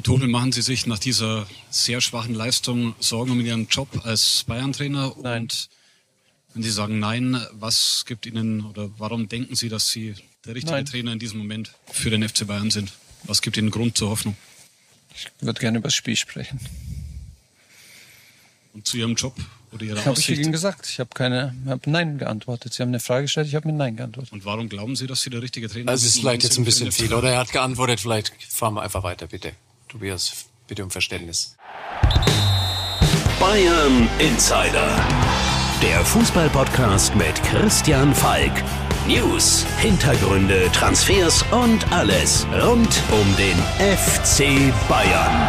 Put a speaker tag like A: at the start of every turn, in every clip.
A: Herr Tuchel, machen Sie sich nach dieser sehr schwachen Leistung Sorgen um Ihren Job als Bayern-Trainer?
B: Nein.
A: Und wenn Sie sagen nein, was gibt Ihnen oder warum denken Sie, dass Sie der richtige
B: Nein.
A: Trainer in diesem Moment für den FC Bayern sind? Was gibt Ihnen Grund zur Hoffnung?
B: Ich würde gerne über das Spiel sprechen.
A: Und zu Ihrem Job oder Ihrer
B: Habe ich? Ihnen gesagt. Ich habe keine, habe Nein geantwortet. Sie haben eine Frage gestellt, ich habe mit Nein geantwortet.
A: Und warum glauben Sie, dass Sie der richtige Trainer
C: Also es ist vielleicht jetzt ein bisschen
A: sind
C: viel, oder? Er hat geantwortet, vielleicht fahren wir einfach weiter, bitte. Tobias, bitte um Verständnis.
D: Bayern Insider. Der Fußballpodcast mit Christian Falk. News, Hintergründe, Transfers und alles rund um den FC Bayern.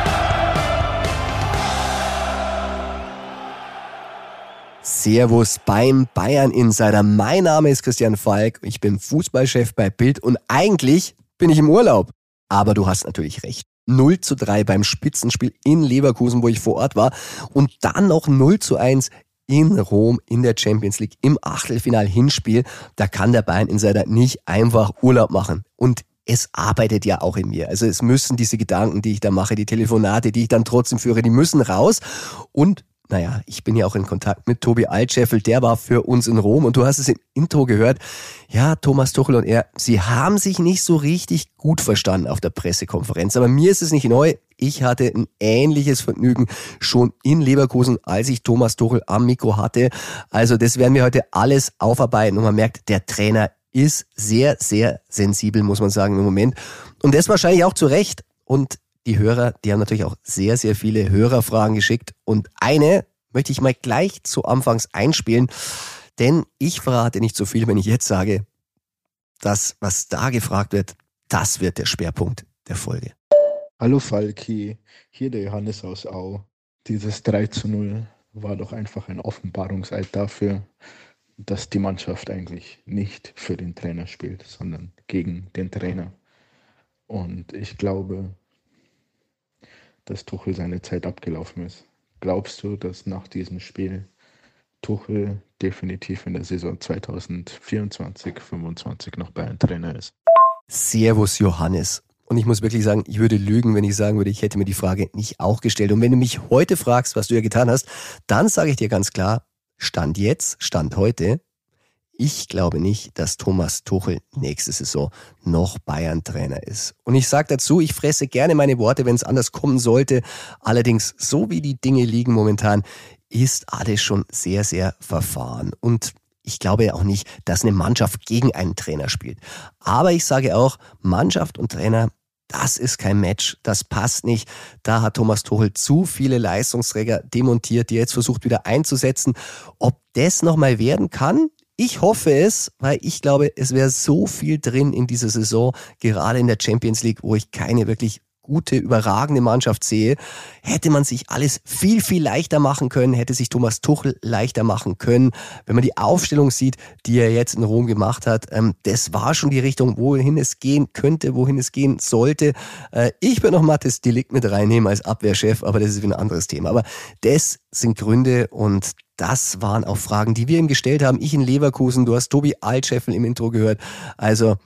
E: Servus beim Bayern Insider. Mein Name ist Christian Falk. Ich bin Fußballchef bei Bild und eigentlich bin ich im Urlaub. Aber du hast natürlich recht. 0 zu 3 beim Spitzenspiel in Leverkusen, wo ich vor Ort war. Und dann noch 0 zu 1 in Rom in der Champions League im Achtelfinal-Hinspiel. Da kann der Bayern Insider nicht einfach Urlaub machen. Und es arbeitet ja auch in mir. Also es müssen diese Gedanken, die ich da mache, die Telefonate, die ich dann trotzdem führe, die müssen raus. Und naja, ich bin ja auch in Kontakt mit Tobi Altscheffel, der war für uns in Rom und du hast es im Intro gehört. Ja, Thomas Tuchel und er, sie haben sich nicht so richtig gut verstanden auf der Pressekonferenz. Aber mir ist es nicht neu. Ich hatte ein ähnliches Vergnügen schon in Leverkusen, als ich Thomas Tuchel am Mikro hatte. Also das werden wir heute alles aufarbeiten und man merkt, der Trainer ist sehr, sehr sensibel, muss man sagen, im Moment. Und das wahrscheinlich auch zu Recht. Und die Hörer, die haben natürlich auch sehr, sehr viele Hörerfragen geschickt. Und eine möchte ich mal gleich zu Anfangs einspielen, denn ich verrate nicht so viel, wenn ich jetzt sage, das, was da gefragt wird, das wird der Schwerpunkt der Folge.
F: Hallo Falki, hier der Johannes aus Au. Dieses 3 zu 0 war doch einfach ein Offenbarungseid dafür, dass die Mannschaft eigentlich nicht für den Trainer spielt, sondern gegen den Trainer. Und ich glaube, dass Tuchel seine Zeit abgelaufen ist. Glaubst du, dass nach diesem Spiel Tuchel definitiv in der Saison 2024-25 noch Bayern-Trainer ist?
E: Servus Johannes. Und ich muss wirklich sagen, ich würde lügen, wenn ich sagen würde, ich hätte mir die Frage nicht auch gestellt. Und wenn du mich heute fragst, was du ja getan hast, dann sage ich dir ganz klar, Stand jetzt, Stand heute, ich glaube nicht, dass Thomas Tuchel nächste Saison noch Bayern-Trainer ist. Und ich sage dazu, ich fresse gerne meine Worte, wenn es anders kommen sollte. Allerdings, so wie die Dinge liegen momentan, ist alles schon sehr, sehr verfahren. Und ich glaube auch nicht, dass eine Mannschaft gegen einen Trainer spielt. Aber ich sage auch, Mannschaft und Trainer, das ist kein Match, das passt nicht. Da hat Thomas Tuchel zu viele Leistungsträger demontiert, die er jetzt versucht wieder einzusetzen. Ob das nochmal werden kann, ich hoffe es, weil ich glaube, es wäre so viel drin in dieser Saison, gerade in der Champions League, wo ich keine wirklich gute, überragende Mannschaft sehe, hätte man sich alles viel, viel leichter machen können, hätte sich Thomas Tuchel leichter machen können. Wenn man die Aufstellung sieht, die er jetzt in Rom gemacht hat, ähm, das war schon die Richtung, wohin es gehen könnte, wohin es gehen sollte. Äh, ich würde noch Mathis Delikt mit reinnehmen als Abwehrchef, aber das ist wieder ein anderes Thema. Aber das sind Gründe und das waren auch Fragen, die wir ihm gestellt haben. Ich in Leverkusen, du hast Tobi Altscheffel im Intro gehört. Also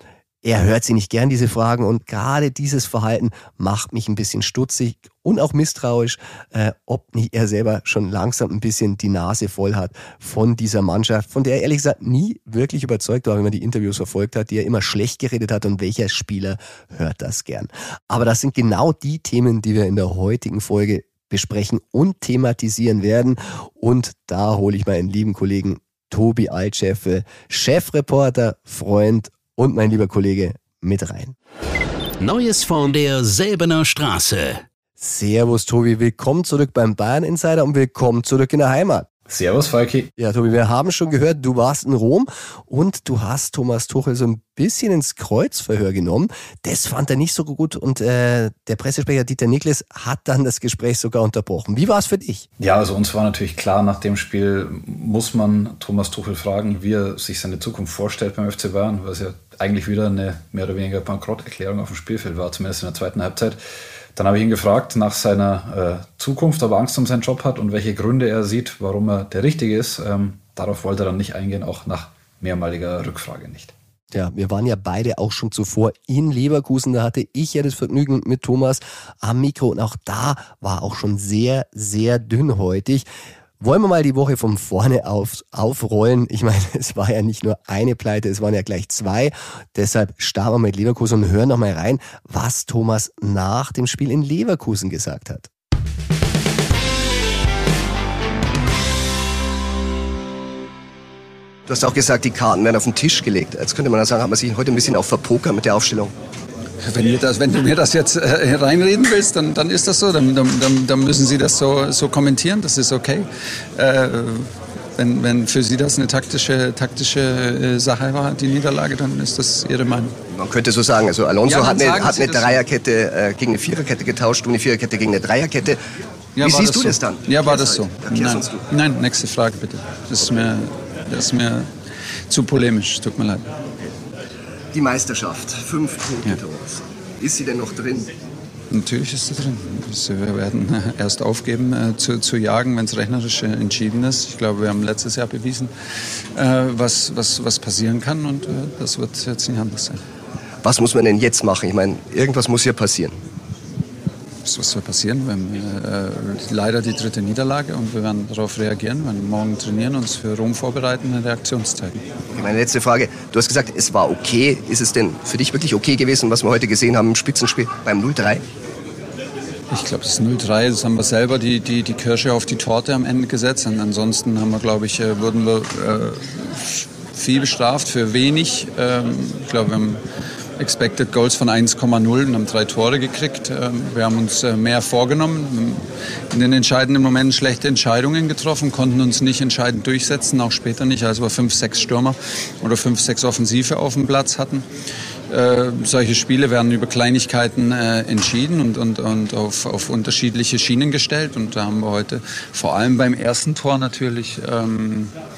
E: er hört sie nicht gern, diese Fragen. Und gerade dieses Verhalten macht mich ein bisschen stutzig und auch misstrauisch, äh, ob nicht er selber schon langsam ein bisschen die Nase voll hat von dieser Mannschaft, von der er ehrlich gesagt nie wirklich überzeugt war, wenn man die Interviews verfolgt hat, die er immer schlecht geredet hat. Und welcher Spieler hört das gern? Aber das sind genau die Themen, die wir in der heutigen Folge besprechen und thematisieren werden. Und da hole ich meinen lieben Kollegen Tobi Altscheffel, Chefreporter, Freund und mein lieber Kollege mit rein.
D: Neues von der Säbener Straße.
E: Servus Tobi, willkommen zurück beim Bayern Insider und willkommen zurück in der Heimat.
G: Servus, Falki.
E: Ja, Tobi, wir haben schon gehört, du warst in Rom und du hast Thomas Tuchel so ein bisschen ins Kreuzverhör genommen. Das fand er nicht so gut und äh, der Pressesprecher Dieter Niklas hat dann das Gespräch sogar unterbrochen. Wie war es für dich?
G: Ja, also uns war natürlich klar, nach dem Spiel muss man Thomas Tuchel fragen, wie er sich seine Zukunft vorstellt beim FC Bayern, weil es ja eigentlich wieder eine mehr oder weniger Bankrotterklärung auf dem Spielfeld war, zumindest in der zweiten Halbzeit. Dann habe ich ihn gefragt nach seiner äh, Zukunft, ob er Angst um seinen Job hat und welche Gründe er sieht, warum er der Richtige ist. Ähm, darauf wollte er dann nicht eingehen, auch nach mehrmaliger Rückfrage nicht.
E: Ja, wir waren ja beide auch schon zuvor in Leverkusen. Da hatte ich ja das Vergnügen mit Thomas am Mikro und auch da war auch schon sehr, sehr dünnhäutig. Wollen wir mal die Woche von vorne auf, aufrollen? Ich meine, es war ja nicht nur eine Pleite, es waren ja gleich zwei. Deshalb starten wir mit Leverkusen und hören nochmal rein, was Thomas nach dem Spiel in Leverkusen gesagt hat.
H: Du hast auch gesagt, die Karten werden auf den Tisch gelegt. Jetzt könnte man sagen, hat man sich heute ein bisschen auch verpokert mit der Aufstellung.
B: Wenn, ihr das, wenn du mir das jetzt äh, reinreden willst, dann, dann ist das so. Dann, dann, dann müssen Sie das so, so kommentieren. Das ist okay. Äh, wenn, wenn für Sie das eine taktische, taktische äh, Sache war, die Niederlage, dann ist das Ihre Meinung.
H: Man könnte so sagen, also Alonso ja, hat eine, hat eine Dreierkette äh, gegen eine Viererkette getauscht und eine Viererkette gegen eine Dreierkette.
B: Ja,
H: Wie siehst du
B: so?
H: das dann?
B: Ja, war das so.
H: Nein.
B: Nein, nächste Frage bitte. Das ist mir, das ist mir zu polemisch, tut mir leid.
H: Die Meisterschaft, fünf Punkte, ja. Ist sie denn noch drin?
B: Natürlich ist sie drin. Wir werden erst aufgeben äh, zu, zu jagen, wenn es rechnerisch äh, entschieden ist. Ich glaube, wir haben letztes Jahr bewiesen, äh, was, was, was passieren kann und äh, das wird jetzt nicht anders sein.
H: Was muss man denn jetzt machen? Ich meine, irgendwas muss hier passieren
B: was soll passieren? Wir haben äh, leider die dritte Niederlage und wir werden darauf reagieren. Wir werden morgen trainieren, uns für Rom vorbereiten und Reaktion zeigen.
H: Meine letzte Frage. Du hast gesagt, es war okay. Ist es denn für dich wirklich okay gewesen, was wir heute gesehen haben im Spitzenspiel beim 0-3?
B: Ich glaube, das 0-3, das haben wir selber die, die, die Kirsche auf die Torte am Ende gesetzt. Und ansonsten haben wir, glaube ich, äh, wurden wir äh, viel bestraft für wenig. Ähm, ich glaube, wir haben Expected Goals von 1,0 und haben drei Tore gekriegt. Ähm, wir haben uns äh, mehr vorgenommen, in den entscheidenden Momenten schlechte Entscheidungen getroffen, konnten uns nicht entscheidend durchsetzen, auch später nicht, als wir fünf, sechs Stürmer oder fünf, sechs Offensive auf dem Platz hatten. Äh, solche Spiele werden über Kleinigkeiten äh, entschieden und, und, und auf, auf unterschiedliche Schienen gestellt. Und da haben wir heute vor allem beim ersten Tor natürlich ähm, äh,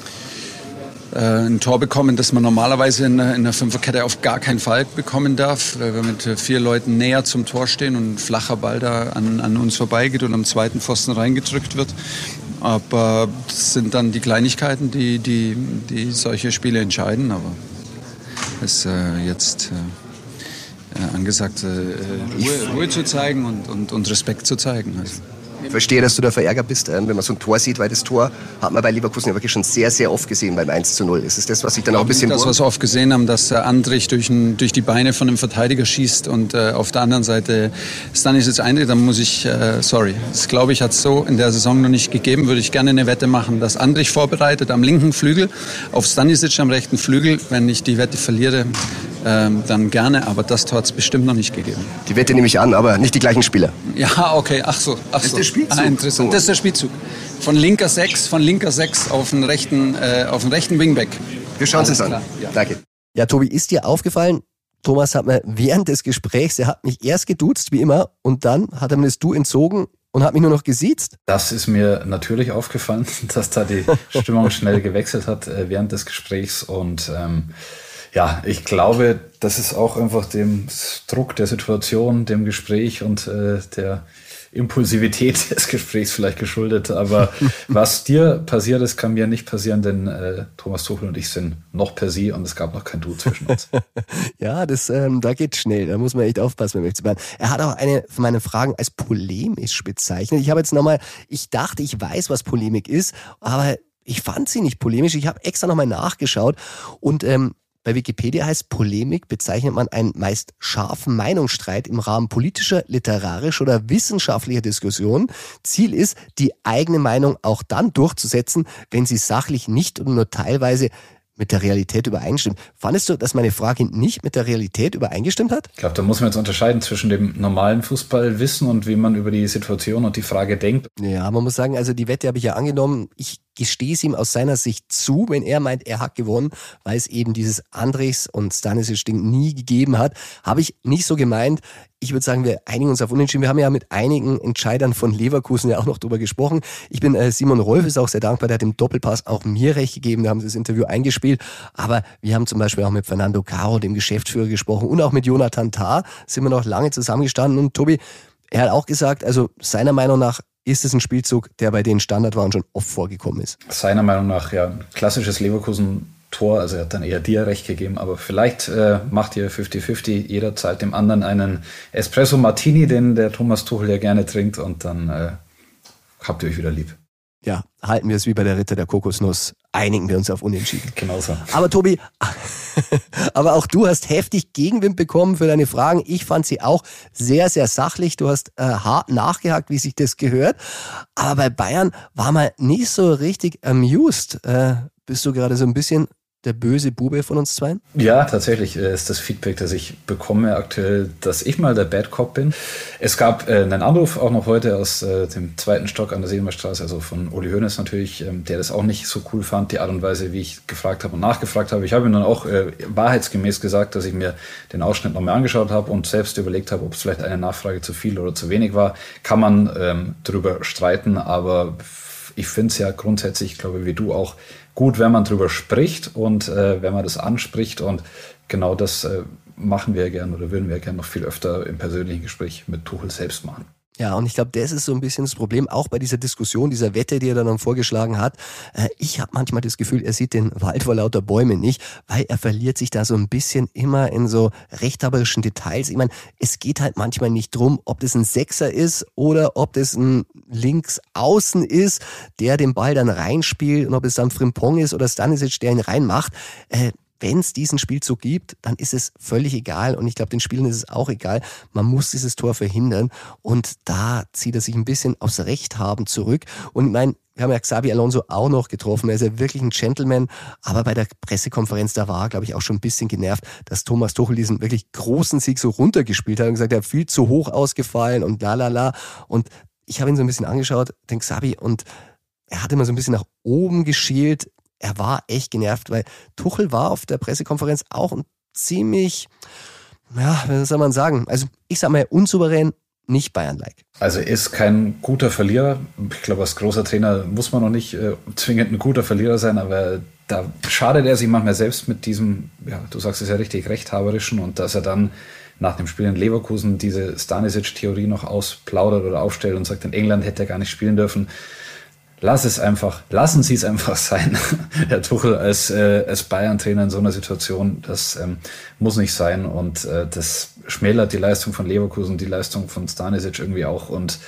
B: ein Tor bekommen, das man normalerweise in der, in der Fünferkette auf gar keinen Fall bekommen darf, weil wir mit vier Leuten näher zum Tor stehen und ein flacher Ball da an, an uns vorbeigeht und am zweiten Pfosten reingedrückt wird. Aber das sind dann die Kleinigkeiten, die, die, die solche Spiele entscheiden. Aber es ist äh, jetzt äh, äh angesagt, äh, Ruhe, Ruhe, zu zeigen und, und, und Respekt zu zeigen. Also.
H: Ich verstehe, dass du da verärgert bist, ähm, wenn man so ein Tor sieht, weil das Tor hat man bei Leverkusen ja wirklich schon sehr, sehr oft gesehen beim 1 zu 0. Ist es das, was sich dann auch ein bisschen...
B: Das, was wir oft gesehen haben, dass Andrich durch, ein, durch die Beine von einem Verteidiger schießt und äh, auf der anderen Seite Stanisic eintritt, dann muss ich, äh, sorry, das glaube ich, hat es so in der Saison noch nicht gegeben, würde ich gerne eine Wette machen, dass Andrich vorbereitet am linken Flügel auf Stanisic am rechten Flügel, wenn ich die Wette verliere, ähm, dann gerne, aber das Tor hat es bestimmt noch nicht gegeben.
H: Die Wette nehme ich an, aber nicht die gleichen Spieler.
B: Ja, okay, ach so. Ach
H: das ist
B: so.
H: der Spielzug.
B: Ah, interessant. Das ist der Spielzug. Von linker 6, von linker 6 auf den rechten, äh, auf den rechten Wingback.
H: Wir schauen es uns an.
B: Ja.
H: Danke.
E: Ja, Tobi, ist dir aufgefallen, Thomas hat mir während des Gesprächs, er hat mich erst geduzt, wie immer, und dann hat er mir das Du entzogen und hat mich nur noch gesiezt.
G: Das ist mir natürlich aufgefallen, dass da die Stimmung schnell gewechselt hat äh, während des Gesprächs und ähm, ja, ich glaube, das ist auch einfach dem Druck der Situation, dem Gespräch und äh, der Impulsivität des Gesprächs vielleicht geschuldet. Aber was dir passiert ist, kann mir nicht passieren, denn äh, Thomas Tuchel und ich sind noch per Sie und es gab noch kein Du zwischen uns.
E: ja, das, ähm, da geht schnell. Da muss man echt aufpassen beim FC Bayern. Er hat auch eine von meinen Fragen als polemisch bezeichnet. Ich habe jetzt nochmal, ich dachte, ich weiß, was Polemik ist, aber ich fand sie nicht polemisch. Ich habe extra nochmal nachgeschaut und ähm, bei Wikipedia heißt Polemik bezeichnet man einen meist scharfen Meinungsstreit im Rahmen politischer, literarischer oder wissenschaftlicher Diskussionen. Ziel ist, die eigene Meinung auch dann durchzusetzen, wenn sie sachlich nicht oder nur teilweise mit der Realität übereinstimmt. Fandest du, dass meine Frage nicht mit der Realität übereingestimmt hat?
G: Ich glaube, da muss man jetzt unterscheiden zwischen dem normalen Fußballwissen und wie man über die Situation und die Frage denkt.
E: Ja, man muss sagen, also die Wette habe ich ja angenommen. Ich gestehe es ihm aus seiner Sicht zu, wenn er meint, er hat gewonnen, weil es eben dieses Andres und Stanisic-Ding nie gegeben hat. Habe ich nicht so gemeint. Ich würde sagen, wir einigen uns auf Unentschieden. Wir haben ja mit einigen Entscheidern von Leverkusen ja auch noch drüber gesprochen. Ich bin äh, Simon Rolf ist auch sehr dankbar. Der hat im Doppelpass auch mir recht gegeben. Da haben sie das Interview eingespielt. Aber wir haben zum Beispiel auch mit Fernando Caro, dem Geschäftsführer, gesprochen und auch mit Jonathan Tah sind wir noch lange zusammengestanden. Und Tobi, er hat auch gesagt, also seiner Meinung nach ist es ein Spielzug, der bei den Standardwaren schon oft vorgekommen ist?
G: Seiner Meinung nach ja, klassisches Leverkusen
C: Tor, also er hat dann eher dir recht gegeben, aber vielleicht äh, macht ihr 50-50, jeder zahlt dem anderen einen Espresso Martini, den der Thomas Tuchel ja gerne trinkt und dann äh, habt ihr euch wieder lieb.
E: Ja, halten wir es wie bei der Ritter der Kokosnuss. Einigen wir uns auf Unentschieden.
C: Genau so.
E: Aber Tobi, aber auch du hast heftig Gegenwind bekommen für deine Fragen. Ich fand sie auch sehr, sehr sachlich. Du hast äh, hart nachgehakt, wie sich das gehört. Aber bei Bayern war man nicht so richtig amused. Äh, bist du gerade so ein bisschen der böse Bube von uns zwei?
C: Ja, tatsächlich äh, ist das Feedback, das ich bekomme aktuell, dass ich mal der Bad Cop bin. Es gab äh, einen Anruf auch noch heute aus äh, dem zweiten Stock an der Seemerstraße, also von Uli Hoeneß natürlich, ähm, der das auch nicht so cool fand, die Art und Weise, wie ich gefragt habe und nachgefragt habe. Ich habe ihm dann auch äh, wahrheitsgemäß gesagt, dass ich mir den Ausschnitt nochmal angeschaut habe und selbst überlegt habe, ob es vielleicht eine Nachfrage zu viel oder zu wenig war. Kann man ähm, darüber streiten, aber ich finde es ja grundsätzlich, glaube wie du auch, gut, wenn man drüber spricht und äh, wenn man das anspricht. Und genau das äh, machen wir gern oder würden wir gerne noch viel öfter im persönlichen Gespräch mit Tuchel selbst machen.
E: Ja, und ich glaube, das ist so ein bisschen das Problem, auch bei dieser Diskussion, dieser Wette, die er dann vorgeschlagen hat. Äh, ich habe manchmal das Gefühl, er sieht den Wald vor lauter Bäumen nicht, weil er verliert sich da so ein bisschen immer in so rechthaberischen Details. Ich meine, es geht halt manchmal nicht drum, ob das ein Sechser ist oder ob das ein Linksaußen ist, der den Ball dann reinspielt und ob es dann Frimpong ist oder Stanisic, der ihn reinmacht. Wenn es diesen Spielzug gibt, dann ist es völlig egal und ich glaube, den Spielern ist es auch egal. Man muss dieses Tor verhindern und da zieht er sich ein bisschen aufs Recht haben zurück. Und ich meine, wir haben ja Xabi Alonso auch noch getroffen. Er ist ja wirklich ein Gentleman. Aber bei der Pressekonferenz, da war er, glaube ich, auch schon ein bisschen genervt, dass Thomas Tuchel diesen wirklich großen Sieg so runtergespielt hat und gesagt, er hat viel zu hoch ausgefallen und la la la. Und ich habe ihn so ein bisschen angeschaut, den Xabi, und er hat immer so ein bisschen nach oben geschielt er war echt genervt, weil Tuchel war auf der Pressekonferenz auch ein ziemlich, ja, was soll man sagen? Also ich sag mal unsouverän, nicht Bayern-like.
C: Also er ist kein guter Verlierer. Ich glaube, als großer Trainer muss man noch nicht äh, zwingend ein guter Verlierer sein, aber da schadet er sich manchmal selbst mit diesem, ja, du sagst es ja richtig, rechthaberischen und dass er dann nach dem Spiel in Leverkusen diese Stanisic-Theorie noch ausplaudert oder aufstellt und sagt, in England hätte er gar nicht spielen dürfen lass es einfach, lassen Sie es einfach sein. Herr Tuchel als, äh, als Bayern-Trainer in so einer Situation, das ähm, muss nicht sein und äh, das schmälert die Leistung von Leverkusen, die Leistung von Stanisic irgendwie auch und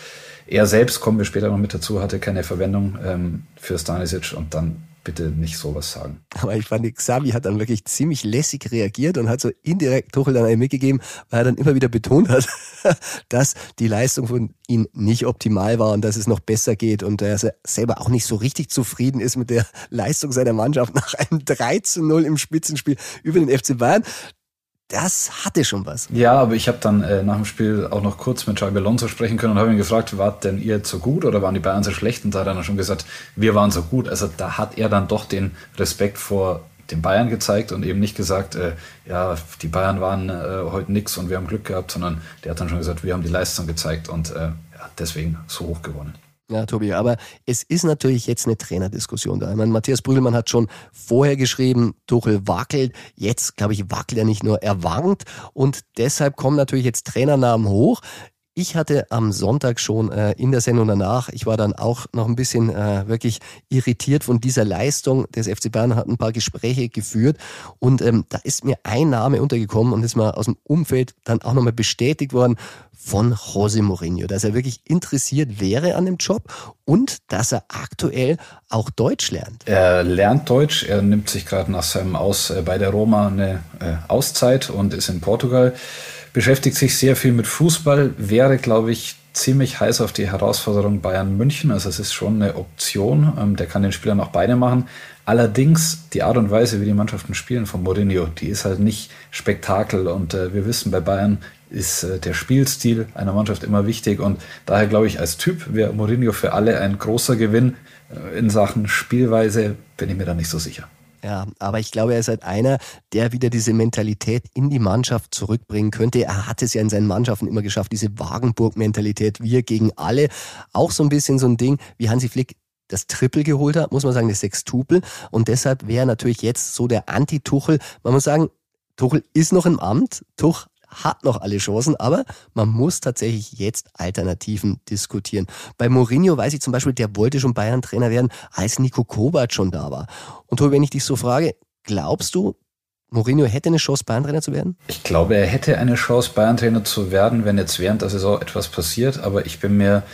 C: er selbst, kommen wir später noch mit dazu, hatte keine Verwendung ähm, für Stanisic und dann bitte nicht sowas sagen.
E: Aber ich fand, Xavi hat dann wirklich ziemlich lässig reagiert und hat so indirekt Tuchel dann einen mitgegeben, weil er dann immer wieder betont hat, dass die Leistung von ihm nicht optimal war und dass es noch besser geht und dass er selber auch nicht so richtig zufrieden ist mit der Leistung seiner Mannschaft nach einem 3 zu 0 im Spitzenspiel über den FC Bayern das hatte schon was.
C: Ja, aber ich habe dann äh, nach dem Spiel auch noch kurz mit Xabi Alonso sprechen können und habe ihn gefragt, wart denn ihr so gut oder waren die Bayern so schlecht? Und da hat er dann schon gesagt, wir waren so gut. Also da hat er dann doch den Respekt vor den Bayern gezeigt und eben nicht gesagt, äh, ja, die Bayern waren äh, heute nix und wir haben Glück gehabt, sondern der hat dann schon gesagt, wir haben die Leistung gezeigt und äh, ja, deswegen so hoch gewonnen.
E: Ja, Tobi, aber es ist natürlich jetzt eine Trainerdiskussion da. Ich meine, Matthias Brügelmann hat schon vorher geschrieben, Tuchel wackelt. Jetzt, glaube ich, wackelt er nicht nur, er wankt. Und deshalb kommen natürlich jetzt Trainernamen hoch. Ich hatte am Sonntag schon äh, in der Sendung danach, ich war dann auch noch ein bisschen äh, wirklich irritiert von dieser Leistung des FC Bayern, hat ein paar Gespräche geführt und ähm, da ist mir ein Name untergekommen und ist mal aus dem Umfeld dann auch nochmal bestätigt worden von José Mourinho, dass er wirklich interessiert wäre an dem Job und dass er aktuell auch Deutsch lernt.
C: Er lernt Deutsch, er nimmt sich gerade nach seinem Aus äh, bei der Roma eine äh, Auszeit und ist in Portugal beschäftigt sich sehr viel mit Fußball, wäre, glaube ich, ziemlich heiß auf die Herausforderung Bayern München. Also es ist schon eine Option. Ähm, der kann den Spielern auch beide machen. Allerdings die Art und Weise, wie die Mannschaften spielen von Mourinho, die ist halt nicht Spektakel. Und äh, wir wissen, bei Bayern ist äh, der Spielstil einer Mannschaft immer wichtig. Und daher glaube ich, als Typ wäre Mourinho für alle ein großer Gewinn. Äh, in Sachen Spielweise bin ich mir da nicht so sicher.
E: Ja, aber ich glaube, er ist halt einer, der wieder diese Mentalität in die Mannschaft zurückbringen könnte. Er hat es ja in seinen Mannschaften immer geschafft, diese Wagenburg-Mentalität, wir gegen alle. Auch so ein bisschen so ein Ding, wie Hansi Flick das Triple geholt hat, muss man sagen, das Sextupel. Und deshalb wäre natürlich jetzt so der Anti-Tuchel. Man muss sagen, Tuchel ist noch im Amt. Tuch, hat noch alle Chancen, aber man muss tatsächlich jetzt Alternativen diskutieren. Bei Mourinho weiß ich zum Beispiel, der wollte schon Bayern-Trainer werden, als Nico Kovac schon da war. Und Tobi, wenn ich dich so frage, Glaubst du, Mourinho hätte eine Chance, Bayern-Trainer zu werden?
G: Ich glaube, er hätte eine Chance, Bayern-Trainer zu werden, wenn jetzt während der Saison etwas passiert. Aber ich bin mir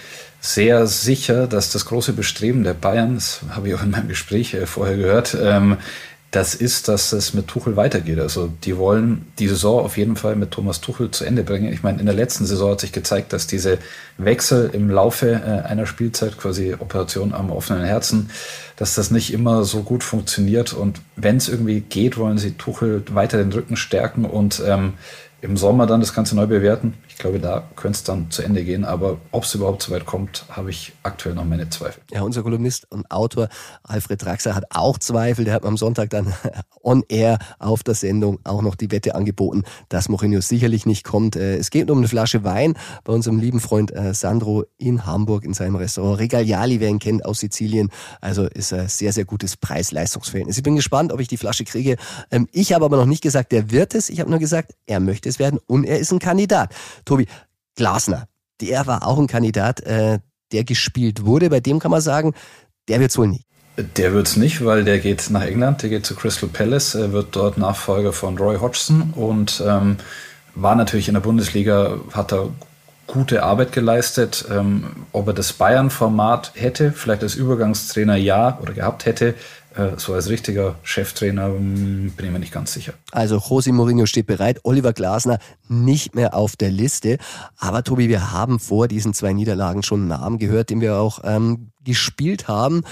G: sehr sicher, dass das große Bestreben der Bayern, das habe ich auch in meinem Gespräch äh, vorher gehört, ähm, das ist, dass es mit Tuchel weitergeht. Also die wollen die Saison auf jeden Fall mit Thomas Tuchel zu Ende bringen. Ich meine, in der letzten Saison hat sich gezeigt, dass diese Wechsel im Laufe äh, einer Spielzeit, quasi Operation am offenen Herzen, dass das nicht immer so gut funktioniert. Und wenn es irgendwie geht, wollen sie Tuchel weiter den Rücken stärken und ähm, im Sommer dann das Ganze neu bewerten. Ich glaube, da könnte es dann zu Ende gehen. Aber ob es überhaupt so weit kommt, habe ich aktuell noch meine Zweifel.
E: Ja, unser Kolumnist und Autor Alfred Draxler hat auch Zweifel. Der hat am Sonntag dann on air auf der Sendung auch noch die Wette angeboten, dass Mourinho sicherlich nicht kommt. Äh, es geht um eine Flasche Wein bei unserem lieben Freund äh, Sandro in Hamburg in seinem Restaurant Regaliali, wer ihn kennt, aus Sizilien. Also ist ein sehr, sehr gutes Preis-Leistungsverhältnis. Ich bin gespannt, ob ich die Flasche kriege. Ähm, ich habe aber noch nicht gesagt, der wird es. Ich habe nur gesagt, er möchte es werden und er ist ein Kandidat. Tobi, Glasner, der war auch ein Kandidat, äh, der gespielt wurde. Bei dem kann man sagen, der wird es wohl nicht.
G: Der wird es nicht, weil der geht nach England, der geht zu Crystal Palace, er wird dort Nachfolger von Roy Hodgson und ähm, war natürlich in der Bundesliga, hat er gute Arbeit geleistet. Ähm, ob er das Bayern-Format hätte, vielleicht als Übergangstrainer ja oder gehabt hätte, so als richtiger Cheftrainer hm, bin ich mir nicht ganz sicher.
E: Also José Mourinho steht bereit, Oliver Glasner nicht mehr auf der Liste. Aber Tobi, wir haben vor diesen zwei Niederlagen schon einen Namen gehört, den wir auch ähm, gespielt haben.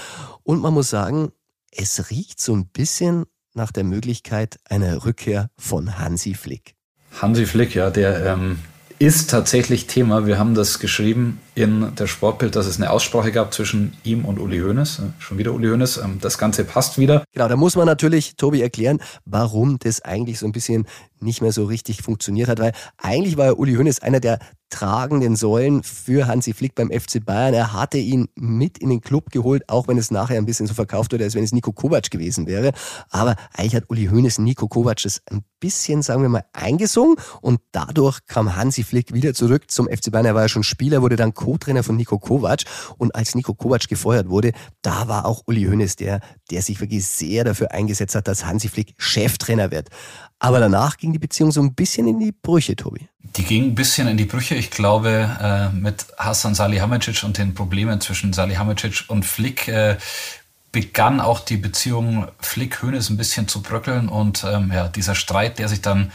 E: Und man muss sagen, es riecht so ein bisschen nach der Möglichkeit einer Rückkehr von Hansi Flick.
G: Hansi Flick, ja, der ähm, ist tatsächlich Thema. Wir haben das geschrieben in der Sportbild, dass es eine Aussprache gab zwischen ihm und Uli Hoeneß. Äh, schon wieder Uli Hoeneß. Ähm, das Ganze passt wieder.
E: Genau, da muss man natürlich, Tobi, erklären, warum das eigentlich so ein bisschen nicht mehr so richtig funktioniert hat, weil eigentlich war Uli Hoeneß einer der tragenden Säulen für Hansi Flick beim FC Bayern. Er hatte ihn mit in den Club geholt, auch wenn es nachher ein bisschen so verkauft wurde, als wenn es Nico Kovac gewesen wäre. Aber eigentlich hat Uli Hoeneß Nico Kovac das ein bisschen, sagen wir mal, eingesungen und dadurch kam Hansi Flick wieder zurück zum FC Bayern. Er war ja schon Spieler, wurde dann Co-Trainer von Nico Kovac und als Nico Kovac gefeuert wurde, da war auch Uli Hoeneß der, der sich wirklich sehr dafür eingesetzt hat, dass Hansi Flick Cheftrainer wird. Aber danach ging die Beziehung so ein bisschen in die Brüche, Tobi.
C: Die ging ein bisschen in die Brüche. Ich glaube, äh, mit Hassan Salihamidzic und den Problemen zwischen Salihamidzic und Flick äh, begann auch die Beziehung Flick-Hönes ein bisschen zu bröckeln. Und ähm, ja, dieser Streit, der sich dann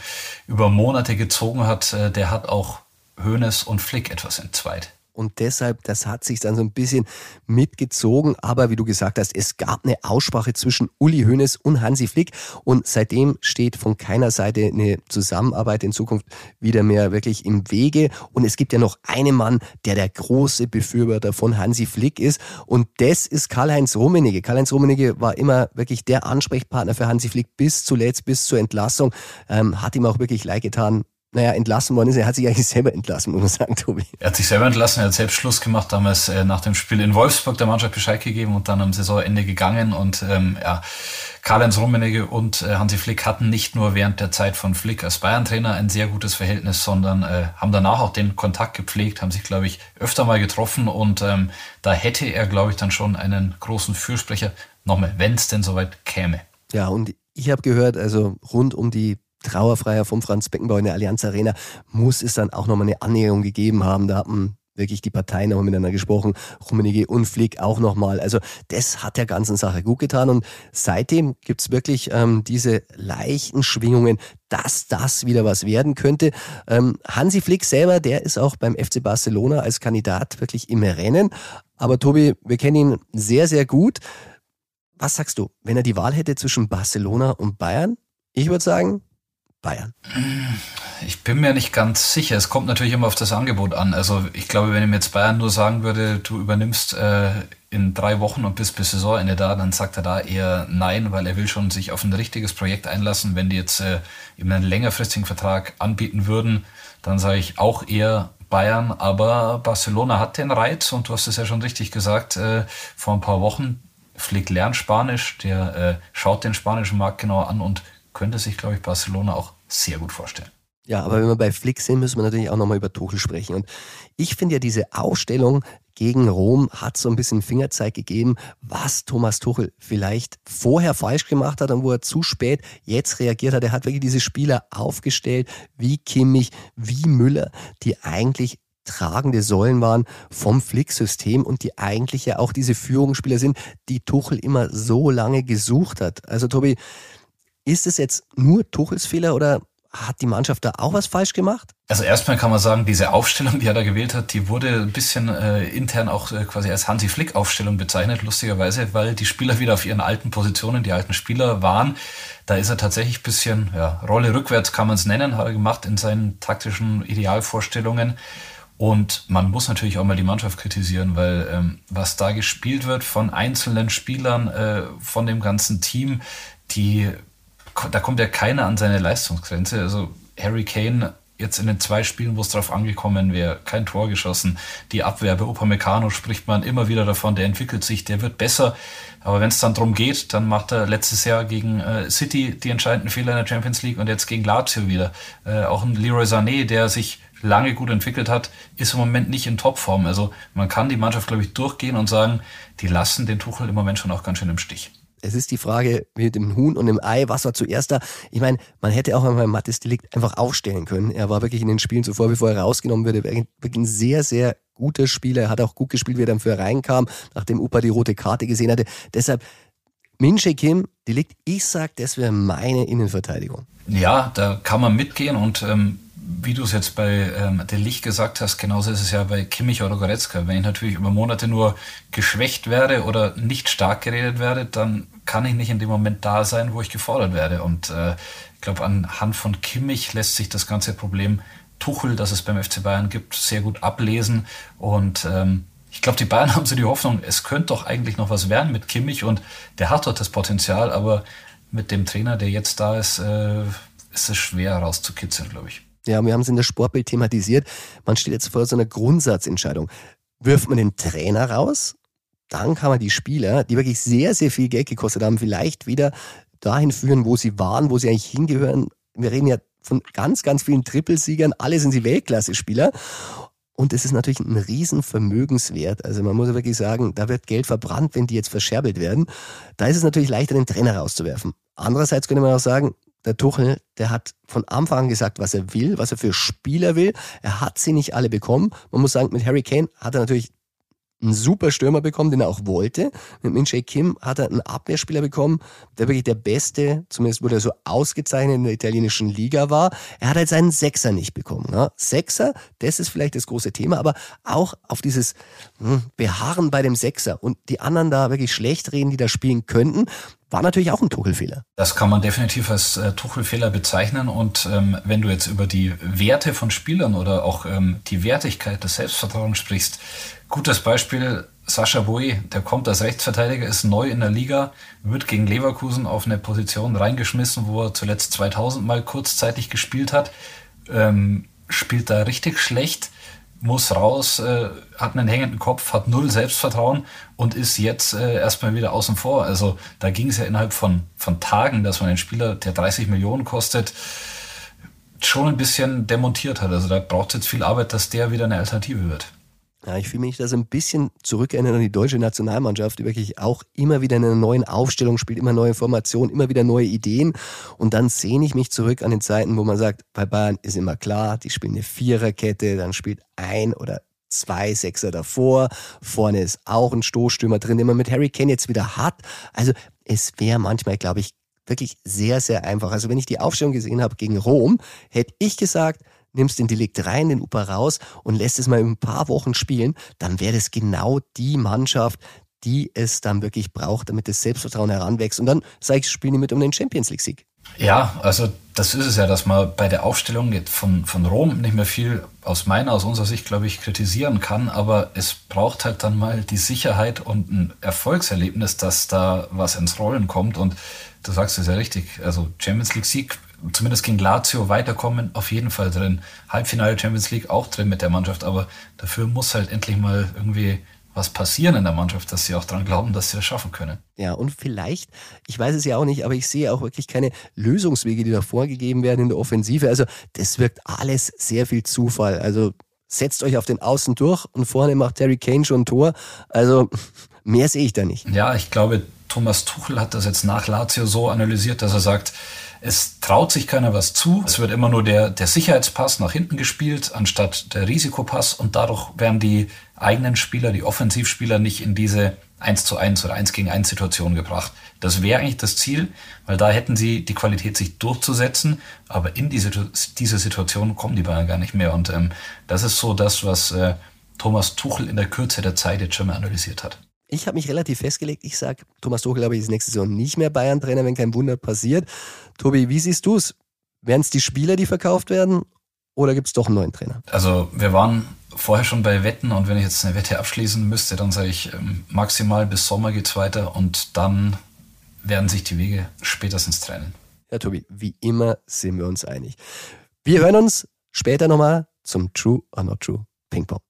C: über Monate gezogen hat, äh, der hat auch Hönes und Flick etwas entzweit.
E: Und deshalb, das hat sich dann so ein bisschen mitgezogen. Aber wie du gesagt hast, es gab eine Aussprache zwischen Uli Hoeneß und Hansi Flick. Und seitdem steht von keiner Seite eine Zusammenarbeit in Zukunft wieder mehr wirklich im Wege. Und es gibt ja noch einen Mann, der der große Befürworter von Hansi Flick ist. Und das ist Karl-Heinz Rummenigge. Karl-Heinz Rummenigge war immer wirklich der Ansprechpartner für Hansi Flick bis zuletzt, bis zur Entlassung. Ähm, hat ihm auch wirklich leid getan, naja, entlassen worden ist. Er hat sich eigentlich selber entlassen, muss man sagen, Tobi.
C: Er hat sich selber entlassen, er hat selbst Schluss gemacht, damals äh, nach dem Spiel in Wolfsburg der Mannschaft Bescheid gegeben und dann am Saisonende gegangen. Und ähm, ja, Karl-Heinz Rummenigge und äh, Hansi Flick hatten nicht nur während der Zeit von Flick als Bayern-Trainer ein sehr gutes Verhältnis, sondern äh, haben danach auch den Kontakt gepflegt, haben sich, glaube ich, öfter mal getroffen und ähm, da hätte er, glaube ich, dann schon einen großen Fürsprecher, nochmal, wenn es denn soweit käme.
E: Ja, und ich habe gehört, also rund um die Trauerfreier vom Franz Beckenbauer in der Allianz Arena muss es dann auch nochmal eine Annäherung gegeben haben. Da hatten wirklich die Parteien nochmal miteinander gesprochen, Rummenigge und Flick auch nochmal. Also das hat der ganzen Sache gut getan und seitdem gibt's wirklich ähm, diese leichten Schwingungen, dass das wieder was werden könnte. Ähm, Hansi Flick selber, der ist auch beim FC Barcelona als Kandidat wirklich im Rennen. Aber Tobi, wir kennen ihn sehr, sehr gut. Was sagst du, wenn er die Wahl hätte zwischen Barcelona und Bayern? Ich würde sagen, Bayern?
C: Ich bin mir nicht ganz sicher. Es kommt natürlich immer auf das Angebot an. Also ich glaube, wenn ihm jetzt Bayern nur sagen würde, du übernimmst äh, in drei Wochen und bist bis Saisonende da, dann sagt er da eher nein, weil er will schon sich auf ein richtiges Projekt einlassen. Wenn die jetzt äh, ihm einen längerfristigen Vertrag anbieten würden, dann sage ich auch eher Bayern. Aber Barcelona hat den Reiz und du hast es ja schon richtig gesagt, äh, vor ein paar Wochen. Flick lernt Spanisch, der äh, schaut den spanischen Markt genau an und könnte sich, glaube ich, Barcelona auch sehr gut vorstellen.
E: Ja, aber wenn wir bei Flick sind, müssen wir natürlich auch nochmal über Tuchel sprechen. Und ich finde ja diese Ausstellung gegen Rom hat so ein bisschen Fingerzeig gegeben, was Thomas Tuchel vielleicht vorher falsch gemacht hat und wo er zu spät jetzt reagiert hat. Er hat wirklich diese Spieler aufgestellt, wie Kimmich, wie Müller, die eigentlich tragende Säulen waren vom Flick-System und die eigentlich ja auch diese Führungsspieler sind, die Tuchel immer so lange gesucht hat. Also Tobi, ist es jetzt nur Tuchels Fehler oder hat die Mannschaft da auch was falsch gemacht?
C: Also erstmal kann man sagen, diese Aufstellung, die er da gewählt hat, die wurde ein bisschen äh, intern auch äh, quasi als Hansi Flick Aufstellung bezeichnet, lustigerweise, weil die Spieler wieder auf ihren alten Positionen, die alten Spieler waren. Da ist er tatsächlich ein bisschen, ja, Rolle rückwärts kann man es nennen, hat er gemacht in seinen taktischen Idealvorstellungen. Und man muss natürlich auch mal die Mannschaft kritisieren, weil ähm, was da gespielt wird von einzelnen Spielern, äh, von dem ganzen Team, die da kommt ja keiner an seine Leistungsgrenze. Also Harry Kane jetzt in den zwei Spielen, wo es drauf angekommen wäre, kein Tor geschossen. Die Abwehr bei Upamecano spricht man immer wieder davon, der entwickelt sich, der wird besser. Aber wenn es dann darum geht, dann macht er letztes Jahr gegen äh, City die entscheidenden Fehler in der Champions League und jetzt gegen Lazio wieder. Äh, auch ein Leroy Sané, der sich lange gut entwickelt hat, ist im Moment nicht in Topform. Also man kann die Mannschaft, glaube ich, durchgehen und sagen, die lassen den Tuchel im Moment schon auch ganz schön im Stich
E: es ist die Frage mit dem Huhn und dem Ei, was war zuerst da? Ich meine, man hätte auch einmal Mattes Delikt einfach aufstellen können. Er war wirklich in den Spielen zuvor, bevor er rausgenommen wurde, wirklich ein sehr, sehr guter Spieler. Er hat auch gut gespielt, wie er dann für reinkam, nachdem Upa die rote Karte gesehen hatte. Deshalb, Minche Kim, Delikt, ich sag, das wäre meine Innenverteidigung.
C: Ja, da kann man mitgehen und ähm, wie du es jetzt bei ähm, der Licht gesagt hast, genauso ist es ja bei Kimmich oder Goretzka. Wenn ich natürlich über Monate nur geschwächt werde oder nicht stark geredet werde, dann kann ich nicht in dem Moment da sein, wo ich gefordert werde. Und äh, ich glaube, anhand von Kimmich lässt sich das ganze Problem Tuchel, das es beim FC Bayern gibt, sehr gut ablesen. Und ähm, ich glaube, die Bayern haben so die Hoffnung, es könnte doch eigentlich noch was werden mit Kimmich und der hat dort das Potenzial, aber mit dem Trainer, der jetzt da ist, äh, ist es schwer rauszukitzeln, glaube ich.
E: Ja, wir haben es in der Sportbild thematisiert. Man steht jetzt vor so einer Grundsatzentscheidung. Wirft man den Trainer raus? Dann kann man die Spieler, die wirklich sehr, sehr viel Geld gekostet haben, vielleicht wieder dahin führen, wo sie waren, wo sie eigentlich hingehören. Wir reden ja von ganz, ganz vielen Trippelsiegern. Alle sind sie Weltklasse-Spieler. Und es ist natürlich ein Riesenvermögenswert. Also man muss wirklich sagen, da wird Geld verbrannt, wenn die jetzt verscherbelt werden. Da ist es natürlich leichter, den Trainer rauszuwerfen. Andererseits könnte man auch sagen, der Tuchel, der hat von Anfang an gesagt, was er will, was er für Spieler will. Er hat sie nicht alle bekommen. Man muss sagen, mit Harry Kane hat er natürlich einen super Stürmer bekommen, den er auch wollte. Mit Min Jae Kim hat er einen Abwehrspieler bekommen, der wirklich der Beste, zumindest wurde er so ausgezeichnet in der italienischen Liga war. Er hat jetzt einen Sechser nicht bekommen. Ne? Sechser, das ist vielleicht das große Thema, aber auch auf dieses hm, Beharren bei dem Sechser und die anderen da wirklich schlecht reden, die da spielen könnten, war natürlich auch ein Tuchelfehler.
C: Das kann man definitiv als äh, Tuchelfehler bezeichnen. Und ähm, wenn du jetzt über die Werte von Spielern oder auch ähm, die Wertigkeit des Selbstvertrauens sprichst, Gutes Beispiel, Sascha Boe, der kommt als Rechtsverteidiger, ist neu in der Liga, wird gegen Leverkusen auf eine Position reingeschmissen, wo er zuletzt 2000 Mal kurzzeitig gespielt hat, ähm, spielt da richtig schlecht, muss raus, äh, hat einen hängenden Kopf, hat null Selbstvertrauen und ist jetzt äh, erstmal wieder außen vor. Also da ging es ja innerhalb von, von Tagen, dass man einen Spieler, der 30 Millionen kostet, schon ein bisschen demontiert hat. Also da braucht es jetzt viel Arbeit, dass der wieder eine Alternative wird.
E: Ja, ich fühle mich da so ein bisschen zurückerinnern an die deutsche Nationalmannschaft, die wirklich auch immer wieder in einer neuen Aufstellung spielt, immer neue Formationen, immer wieder neue Ideen. Und dann sehne ich mich zurück an den Zeiten, wo man sagt, bei Bayern ist immer klar, die spielen eine Viererkette, dann spielt ein oder zwei Sechser davor, vorne ist auch ein Stoßstürmer drin, den man mit Harry Kane jetzt wieder hat. Also es wäre manchmal, glaube ich, wirklich sehr, sehr einfach. Also wenn ich die Aufstellung gesehen habe gegen Rom, hätte ich gesagt, nimmst den Delikt rein, den Upa raus und lässt es mal in ein paar Wochen spielen, dann wäre das genau die Mannschaft, die es dann wirklich braucht, damit das Selbstvertrauen heranwächst. Und dann sage ich, spielen die mit um den Champions League-Sieg.
C: Ja, also das ist es ja, dass man bei der Aufstellung von, von Rom nicht mehr viel aus meiner, aus unserer Sicht, glaube ich, kritisieren kann, aber es braucht halt dann mal die Sicherheit und ein Erfolgserlebnis, dass da was ins Rollen kommt. Und du sagst es ja richtig, also Champions League Sieg zumindest gegen Lazio weiterkommen, auf jeden Fall drin. Halbfinale Champions League auch drin mit der Mannschaft, aber dafür muss halt endlich mal irgendwie was passieren in der Mannschaft, dass sie auch dran glauben, dass sie das schaffen können.
E: Ja, und vielleicht, ich weiß es ja auch nicht, aber ich sehe auch wirklich keine Lösungswege, die da vorgegeben werden in der Offensive. Also das wirkt alles sehr viel Zufall. Also setzt euch auf den Außen durch und vorne macht Terry Kane schon ein Tor. Also mehr sehe ich da nicht.
C: Ja, ich glaube, Thomas Tuchel hat das jetzt nach Lazio so analysiert, dass er sagt, es traut sich keiner was zu. Es wird immer nur der, der Sicherheitspass nach hinten gespielt, anstatt der Risikopass. Und dadurch werden die eigenen Spieler, die Offensivspieler, nicht in diese 1 zu 1 oder 1 gegen 1 Situation gebracht. Das wäre eigentlich das Ziel, weil da hätten sie die Qualität, sich durchzusetzen. Aber in diese, diese Situation kommen die Bayern gar nicht mehr. Und ähm, das ist so das, was äh, Thomas Tuchel in der Kürze der Zeit jetzt schon mal analysiert hat.
E: Ich habe mich relativ festgelegt. Ich sage, Thomas Tuchel, glaube ich, ist nächste Saison nicht mehr Bayern-Trainer, wenn kein Wunder passiert. Tobi, wie siehst du es? Wären es die Spieler, die verkauft werden? Oder gibt es doch einen neuen Trainer?
C: Also wir waren vorher schon bei Wetten und wenn ich jetzt eine Wette abschließen müsste, dann sage ich ähm, maximal bis Sommer geht's weiter und dann werden sich die Wege spätestens trennen.
E: Ja, Tobi, wie immer sind wir uns einig. Wir hören uns später nochmal zum True or Not True Ping Pong.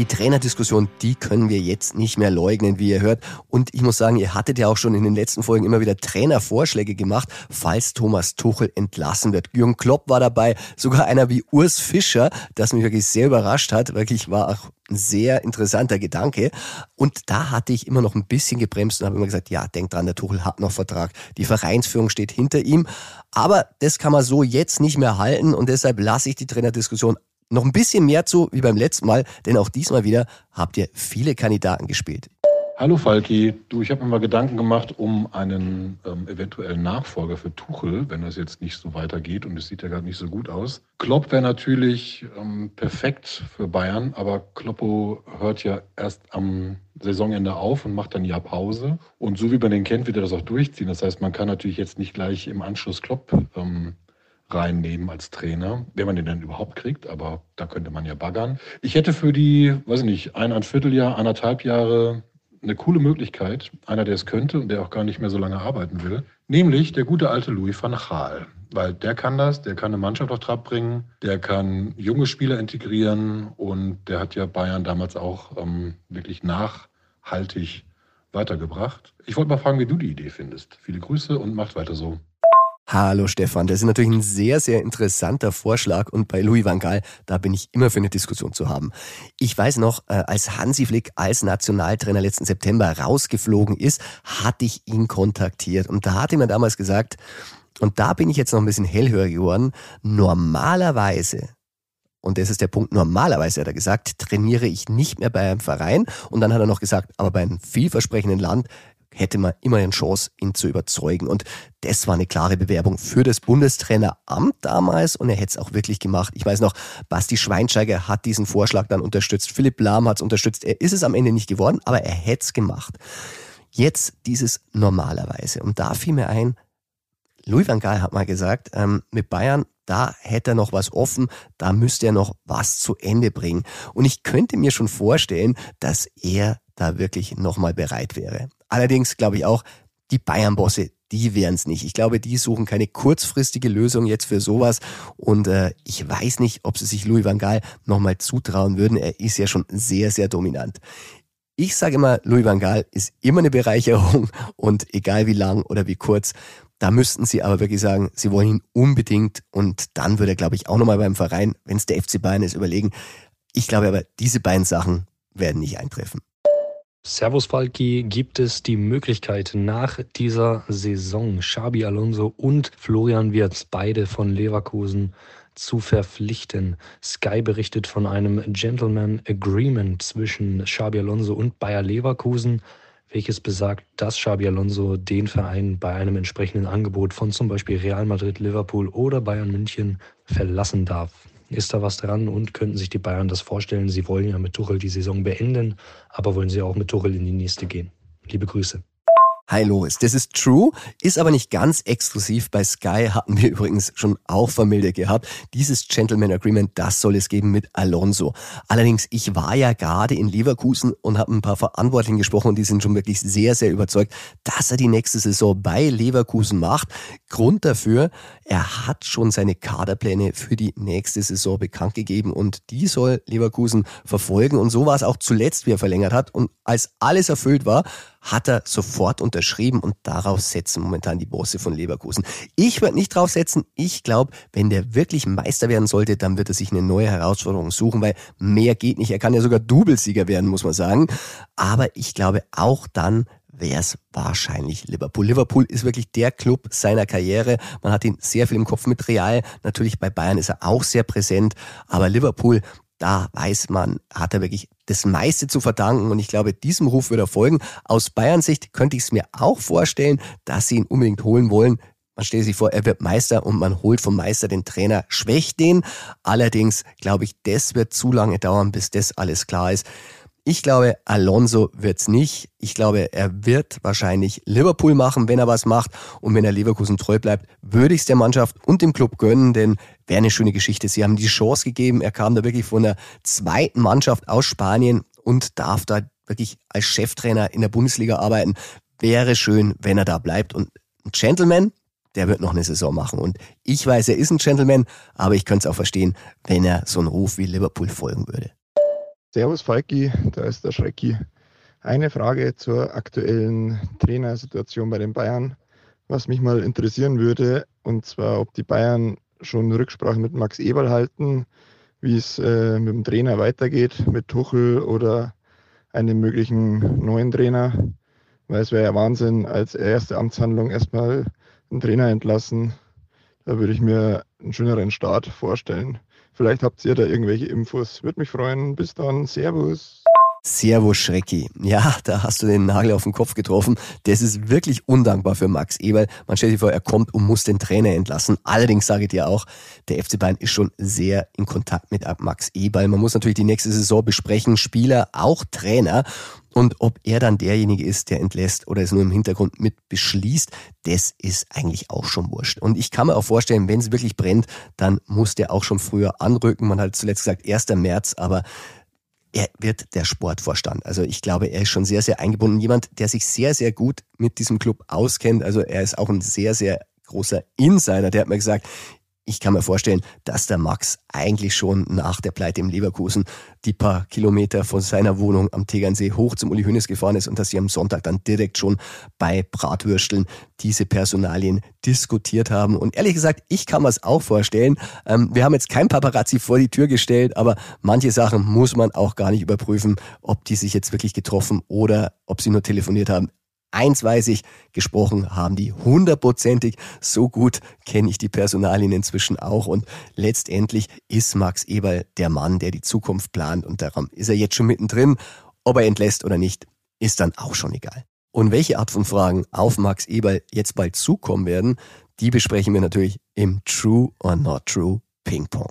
E: Die Trainerdiskussion, die können wir jetzt nicht mehr leugnen, wie ihr hört. Und ich muss sagen, ihr hattet ja auch schon in den letzten Folgen immer wieder Trainervorschläge gemacht, falls Thomas Tuchel entlassen wird. Jürgen Klopp war dabei, sogar einer wie Urs Fischer, das mich wirklich sehr überrascht hat. Wirklich war auch ein sehr interessanter Gedanke. Und da hatte ich immer noch ein bisschen gebremst und habe immer gesagt, ja, denkt dran, der Tuchel hat noch Vertrag. Die Vereinsführung steht hinter ihm. Aber das kann man so jetzt nicht mehr halten und deshalb lasse ich die Trainerdiskussion noch ein bisschen mehr zu wie beim letzten Mal, denn auch diesmal wieder habt ihr viele Kandidaten gespielt.
I: Hallo Falki, du, ich habe mir mal Gedanken gemacht um einen ähm, eventuellen Nachfolger für Tuchel, wenn das jetzt nicht so weitergeht und es sieht ja gerade nicht so gut aus. Klopp wäre natürlich ähm, perfekt für Bayern, aber Kloppo hört ja erst am Saisonende auf und macht dann Jahr Pause. Und so wie man den kennt, wird er das auch durchziehen. Das heißt, man kann natürlich jetzt nicht gleich im Anschluss Klopp ähm, reinnehmen als Trainer, wenn man den denn überhaupt kriegt, aber da könnte man ja baggern. Ich hätte für die, weiß ich nicht, ein, ein Vierteljahr, anderthalb Jahre eine coole Möglichkeit, einer, der es könnte und der auch gar nicht mehr so lange arbeiten will, nämlich der gute alte Louis van Gaal. Weil der kann das, der kann eine Mannschaft auf Trab bringen, der kann junge Spieler integrieren und der hat ja Bayern damals auch ähm, wirklich nachhaltig weitergebracht. Ich wollte mal fragen, wie du die Idee findest. Viele Grüße und macht weiter so.
E: Hallo Stefan, das ist natürlich ein sehr, sehr interessanter Vorschlag und bei Louis van Gaal, da bin ich immer für eine Diskussion zu haben. Ich weiß noch, äh, als Hansi Flick als Nationaltrainer letzten September rausgeflogen ist, hatte ich ihn kontaktiert und da hat er mir damals gesagt, und da bin ich jetzt noch ein bisschen hellhörig geworden, normalerweise und das ist der Punkt, normalerweise hat er gesagt, trainiere ich nicht mehr bei einem Verein. Und dann hat er noch gesagt, aber bei einem vielversprechenden Land hätte man immer eine Chance, ihn zu überzeugen. Und das war eine klare Bewerbung für das Bundestraineramt damals und er hätte es auch wirklich gemacht. Ich weiß noch, Basti Schweinsteiger hat diesen Vorschlag dann unterstützt, Philipp Lahm hat es unterstützt. Er ist es am Ende nicht geworden, aber er hätte es gemacht. Jetzt dieses normalerweise. Und da fiel mir ein, Louis van Gaal hat mal gesagt, ähm, mit Bayern, da hätte er noch was offen, da müsste er noch was zu Ende bringen. Und ich könnte mir schon vorstellen, dass er da wirklich nochmal bereit wäre. Allerdings glaube ich auch, die Bayern-Bosse, die wären es nicht. Ich glaube, die suchen keine kurzfristige Lösung jetzt für sowas. Und äh, ich weiß nicht, ob sie sich Louis van Gaal nochmal zutrauen würden. Er ist ja schon sehr, sehr dominant. Ich sage immer, Louis van Gaal ist immer eine Bereicherung und egal wie lang oder wie kurz, da müssten sie aber wirklich sagen, sie wollen ihn unbedingt und dann würde er, glaube ich, auch nochmal beim Verein, wenn es der FC Bayern ist, überlegen. Ich glaube aber, diese beiden Sachen werden nicht eintreffen.
J: Servus Falki, gibt es die Möglichkeit nach dieser Saison Xabi Alonso und Florian Wirtz, beide von Leverkusen, zu verpflichten. Sky berichtet von einem Gentleman Agreement zwischen Xabi Alonso und Bayer Leverkusen, welches besagt, dass Xabi Alonso den Verein bei einem entsprechenden Angebot von zum Beispiel Real Madrid, Liverpool oder Bayern München verlassen darf. Ist da was dran und könnten sich die Bayern das vorstellen? Sie wollen ja mit Tuchel die Saison beenden, aber wollen sie auch mit Tuchel in die nächste gehen? Liebe Grüße.
E: Hi Lois, das ist true, ist aber nicht ganz exklusiv. Bei Sky hatten wir übrigens schon auch vermeldet gehabt. Dieses Gentleman Agreement, das soll es geben mit Alonso. Allerdings, ich war ja gerade in Leverkusen und habe ein paar Verantwortlichen gesprochen und die sind schon wirklich sehr, sehr überzeugt, dass er die nächste Saison bei Leverkusen macht. Grund dafür, er hat schon seine Kaderpläne für die nächste Saison bekannt gegeben und die soll Leverkusen verfolgen. Und so war es auch zuletzt, wie er verlängert hat. Und als alles erfüllt war, hat er sofort unterschrieben unterschrieben und darauf setzen momentan die Bosse von Leverkusen. Ich würde nicht drauf setzen. Ich glaube, wenn der wirklich Meister werden sollte, dann wird er sich eine neue Herausforderung suchen, weil mehr geht nicht. Er kann ja sogar Doublesieger werden, muss man sagen. Aber ich glaube, auch dann wäre es wahrscheinlich Liverpool. Liverpool ist wirklich der Club seiner Karriere. Man hat ihn sehr viel im Kopf mit Real. Natürlich bei Bayern ist er auch sehr präsent. Aber Liverpool, da weiß man, hat er wirklich das meiste zu verdanken. Und ich glaube, diesem Ruf wird er folgen. Aus Bayern Sicht könnte ich es mir auch vorstellen, dass sie ihn unbedingt holen wollen. Man stellt sich vor, er wird Meister und man holt vom Meister den Trainer, schwächt den. Allerdings glaube ich, das wird zu lange dauern, bis das alles klar ist. Ich glaube, Alonso wird's nicht. Ich glaube, er wird wahrscheinlich Liverpool machen, wenn er was macht. Und wenn er Leverkusen treu bleibt, würde ich es der Mannschaft und dem Club gönnen, denn wäre eine schöne Geschichte. Sie haben die Chance gegeben. Er kam da wirklich von der zweiten Mannschaft aus Spanien und darf da wirklich als Cheftrainer in der Bundesliga arbeiten. Wäre schön, wenn er da bleibt. Und ein Gentleman, der wird noch eine Saison machen. Und ich weiß, er ist ein Gentleman, aber ich könnte es auch verstehen, wenn er so einen Ruf wie Liverpool folgen würde.
K: Servus Falki, da ist der Schrecki. Eine Frage zur aktuellen Trainersituation bei den Bayern, was mich mal interessieren würde, und zwar, ob die Bayern schon Rücksprache mit Max Eberl halten, wie es äh, mit dem Trainer weitergeht, mit Tuchel oder einem möglichen neuen Trainer, weil es wäre ja Wahnsinn, als erste Amtshandlung erstmal einen Trainer entlassen. Da würde ich mir einen schöneren Start vorstellen. Vielleicht habt ihr da irgendwelche Infos. Würde mich freuen. Bis dann. Servus.
E: Servus Schrecki. Ja, da hast du den Nagel auf den Kopf getroffen. Das ist wirklich undankbar für Max Eberl. Man stellt sich vor, er kommt und muss den Trainer entlassen. Allerdings sage ich dir auch, der FC Bayern ist schon sehr in Kontakt mit Max Eberl. Man muss natürlich die nächste Saison besprechen. Spieler, auch Trainer. Und ob er dann derjenige ist, der entlässt oder es nur im Hintergrund mit beschließt, das ist eigentlich auch schon wurscht. Und ich kann mir auch vorstellen, wenn es wirklich brennt, dann muss der auch schon früher anrücken. Man hat zuletzt gesagt 1. März, aber er wird der Sportvorstand. Also ich glaube, er ist schon sehr, sehr eingebunden. Jemand, der sich sehr, sehr gut mit diesem Club auskennt. Also er ist auch ein sehr, sehr großer Insider. Der hat mir gesagt, ich kann mir vorstellen, dass der Max eigentlich schon nach der Pleite im Leverkusen die paar Kilometer von seiner Wohnung am Tegernsee hoch zum Uli Hoeneß gefahren ist und dass sie am Sonntag dann direkt schon bei Bratwürsteln diese Personalien diskutiert haben. Und ehrlich gesagt, ich kann mir es auch vorstellen. Ähm, wir haben jetzt kein Paparazzi vor die Tür gestellt, aber manche Sachen muss man auch gar nicht überprüfen, ob die sich jetzt wirklich getroffen oder ob sie nur telefoniert haben. Eins weiß ich, gesprochen haben die hundertprozentig. So gut kenne ich die Personalien inzwischen auch. Und letztendlich ist Max Eberl der Mann, der die Zukunft plant. Und darum ist er jetzt schon mittendrin. Ob er entlässt oder nicht, ist dann auch schon egal. Und welche Art von Fragen auf Max Eberl jetzt bald zukommen werden, die besprechen wir natürlich im True or Not True Ping Pong.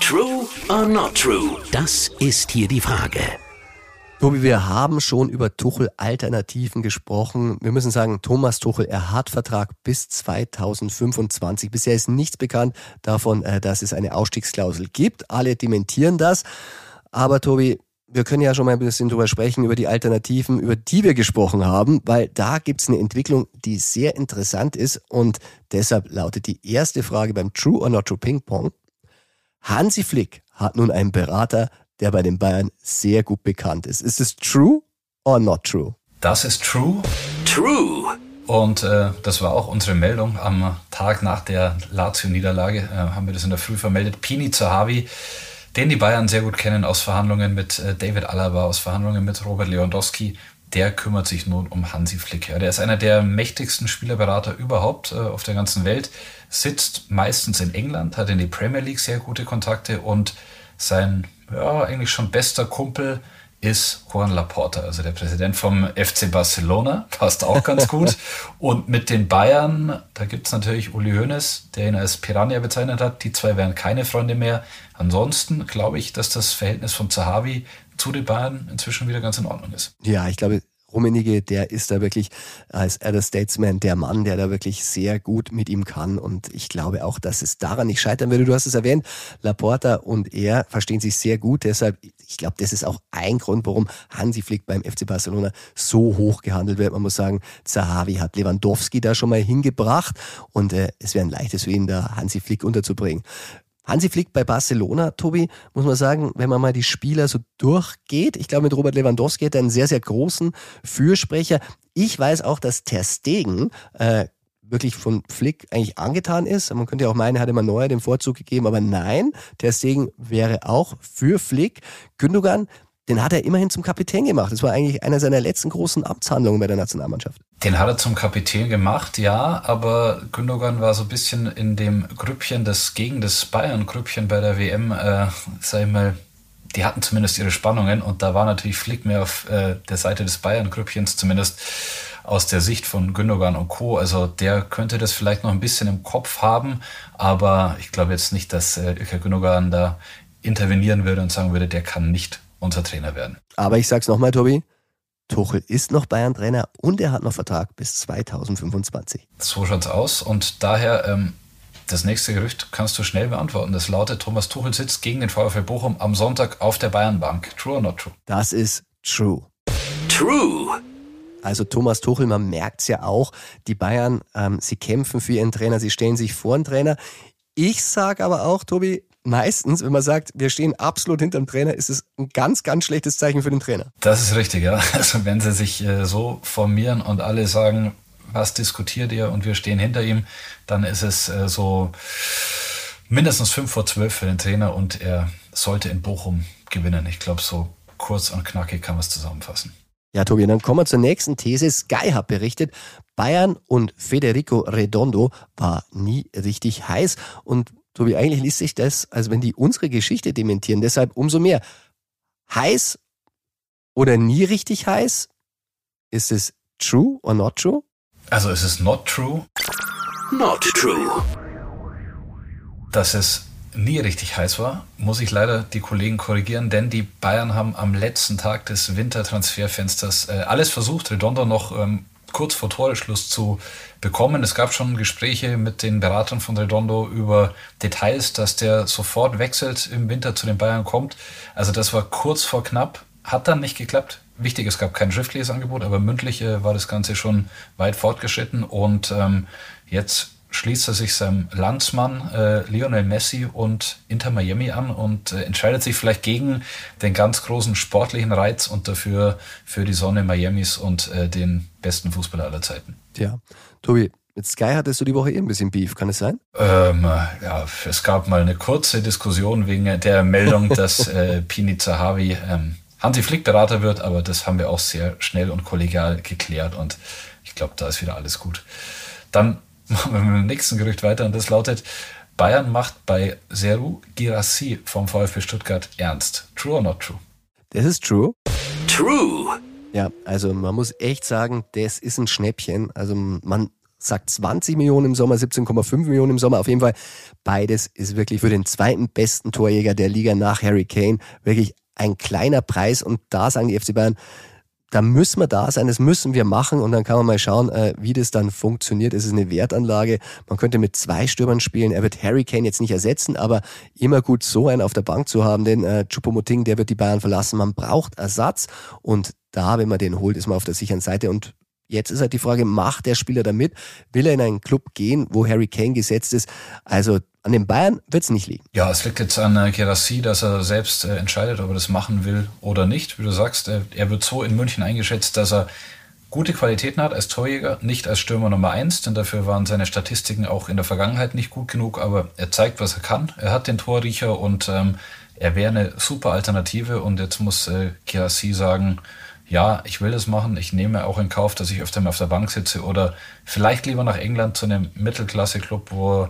D: True or Not True? Das ist hier die Frage.
E: Tobi, wir haben schon über Tuchel-Alternativen gesprochen. Wir müssen sagen, Thomas Tuchel, er hat Vertrag bis 2025. Bisher ist nichts bekannt davon, äh, dass es eine Ausstiegsklausel gibt. Alle dementieren das. Aber Tobi, wir können ja schon mal ein bisschen drüber sprechen, über die Alternativen, über die wir gesprochen haben, weil da gibt's eine Entwicklung, die sehr interessant ist. Und deshalb lautet die erste Frage beim True or Not True Ping Pong. Hansi Flick hat nun einen Berater, der bei den Bayern sehr gut bekannt ist. Ist es true or not true?
C: Das ist true.
D: True.
C: Und äh, das war auch unsere Meldung am Tag nach der Lazio-Niederlage, äh, haben wir das in der Früh vermeldet. Pini Zahavi, den die Bayern sehr gut kennen aus Verhandlungen mit äh, David Alaba, aus Verhandlungen mit Robert Lewandowski, der kümmert sich nun um Hansi Flick. Ja, der ist einer der mächtigsten Spielerberater überhaupt äh, auf der ganzen Welt, sitzt meistens in England, hat in die Premier League sehr gute Kontakte und sein ja, eigentlich schon bester Kumpel ist Juan Laporta, also der Präsident vom FC Barcelona, passt auch ganz gut. Und mit den Bayern, da gibt es natürlich Uli Hoeneß, der ihn als Piranha bezeichnet hat. Die zwei wären keine Freunde mehr. Ansonsten glaube ich, dass das Verhältnis von Zahavi zu den Bayern inzwischen wieder ganz in Ordnung ist.
E: Ja, ich glaube, Rummenigge, der ist da wirklich als Elder Statesman der Mann, der da wirklich sehr gut mit ihm kann. Und ich glaube auch, dass es daran nicht scheitern würde. Du hast es erwähnt, Laporta und er verstehen sich sehr gut. Deshalb, ich glaube, das ist auch ein Grund, warum Hansi Flick beim FC Barcelona so hoch gehandelt wird. Man muss sagen, Zahavi hat Lewandowski da schon mal hingebracht und äh, es wäre ein leichtes für ihn, da Hansi Flick unterzubringen. Hansi Flick bei Barcelona, Tobi, muss man sagen, wenn man mal die Spieler so durchgeht, ich glaube mit Robert Lewandowski hat er einen sehr, sehr großen Fürsprecher. Ich weiß auch, dass Ter Stegen äh, wirklich von Flick eigentlich angetan ist. Man könnte ja auch meinen, hat immer Neuer den Vorzug gegeben, aber nein, Ter Stegen wäre auch für Flick. Gündogan, den hat er immerhin zum Kapitän gemacht. Das war eigentlich einer seiner letzten großen Amtshandlungen bei der Nationalmannschaft.
C: Den hat er zum Kapitän gemacht, ja, aber Gündogan war so ein bisschen in dem Grüppchen, das gegen das Bayern-Grüppchen bei der WM, äh, sag ich mal, die hatten zumindest ihre Spannungen und da war natürlich Flick mehr auf äh, der Seite des Bayern-Grüppchens, zumindest aus der Sicht von Gündogan und Co. Also der könnte das vielleicht noch ein bisschen im Kopf haben, aber ich glaube jetzt nicht, dass äh, Gündogan da intervenieren würde und sagen würde, der kann nicht unser Trainer werden.
E: Aber ich sag's nochmal, Tobi. Tuchel ist noch Bayern-Trainer und er hat noch Vertrag bis 2025.
C: So schaut's aus und daher ähm, das nächste Gerücht kannst du schnell beantworten. Das lautet, Thomas Tuchel sitzt gegen den VfL Bochum am Sonntag auf der Bayernbank. True or not true?
E: Das ist true.
D: True.
E: Also Thomas Tuchel, man merkt's ja auch, die Bayern, ähm, sie kämpfen für ihren Trainer, sie stellen sich vor den Trainer. Ich sage aber auch, Tobi, meistens, wenn man sagt, wir stehen absolut hinter dem Trainer, ist es ein ganz, ganz schlechtes Zeichen für den Trainer.
C: Das ist richtig, ja. Also wenn sie sich äh, so formieren und alle sagen, was diskutiert ihr und wir stehen hinter ihm, dann ist es äh, so mindestens fünf vor zwölf für den Trainer und er sollte in Bochum gewinnen. Ich glaube, so kurz und knackig kann man es zusammenfassen.
E: Ja, Tobi, dann kommen wir zur nächsten These. Sky hat berichtet, Bayern und Federico Redondo war nie richtig heiß. Und Tobi, eigentlich liest sich das, als wenn die unsere Geschichte dementieren. Deshalb umso mehr. Heiß oder nie richtig heiß? Ist es true or not true?
C: Also ist es not true?
D: Not true.
C: Dass es nie richtig heiß war, muss ich leider die Kollegen korrigieren, denn die Bayern haben am letzten Tag des Wintertransferfensters äh, alles versucht, Redondo noch ähm, kurz vor Toreschluss zu bekommen. Es gab schon Gespräche mit den Beratern von Redondo über Details, dass der sofort wechselt im Winter zu den Bayern kommt. Also das war kurz vor knapp, hat dann nicht geklappt. Wichtig, es gab kein schriftliches Angebot, aber mündlich äh, war das Ganze schon weit fortgeschritten und ähm, jetzt schließt er sich seinem Landsmann äh, Lionel Messi und Inter Miami an und äh, entscheidet sich vielleicht gegen den ganz großen sportlichen Reiz und dafür für die Sonne Miamis und äh, den besten Fußballer aller Zeiten.
E: Tja, Tobi, mit Sky hattest du die Woche eh ein bisschen Beef, kann es sein?
C: Ähm, ja, es gab mal eine kurze Diskussion wegen der Meldung, dass äh, Pini Zahavi ähm, Hansi Flick Berater wird, aber das haben wir auch sehr schnell und kollegial geklärt und ich glaube, da ist wieder alles gut. Dann machen wir mit dem nächsten Gerücht weiter und das lautet, Bayern macht bei Seru Girassi vom VfB Stuttgart ernst. True or not true?
E: Das ist true.
D: True.
E: Ja, also man muss echt sagen, das ist ein Schnäppchen. Also man sagt 20 Millionen im Sommer, 17,5 Millionen im Sommer. Auf jeden Fall beides ist wirklich für den zweiten besten Torjäger der Liga nach Harry Kane wirklich ein kleiner Preis. Und da sagen die FC Bayern, da müssen wir da sein, das müssen wir machen und dann kann man mal schauen, äh, wie das dann funktioniert. Es ist eine Wertanlage. Man könnte mit zwei Stürmern spielen. Er wird Harry Kane jetzt nicht ersetzen, aber immer gut so einen auf der Bank zu haben, denn äh, Choupo-Moting, der wird die Bayern verlassen. Man braucht Ersatz und da, wenn man den holt, ist man auf der sicheren Seite und Jetzt ist halt die Frage, macht der Spieler da mit? Will er in einen Club gehen, wo Harry Kane gesetzt ist? Also an den Bayern wird es nicht liegen.
C: Ja, es liegt jetzt an äh, dass er selbst äh, entscheidet, ob er das machen will oder nicht. Wie du sagst, äh, er wird so in München eingeschätzt, dass er gute Qualitäten hat als Torjäger, nicht als Stürmer Nummer eins, denn dafür waren seine Statistiken auch in der Vergangenheit nicht gut genug, aber er zeigt, was er kann. Er hat den Torriecher und ähm, er wäre eine super Alternative und jetzt muss äh, Gerassi sagen, ja, ich will das machen, ich nehme auch in Kauf, dass ich öfter mal auf der Bank sitze oder vielleicht lieber nach England zu einem Mittelklasse-Club, wo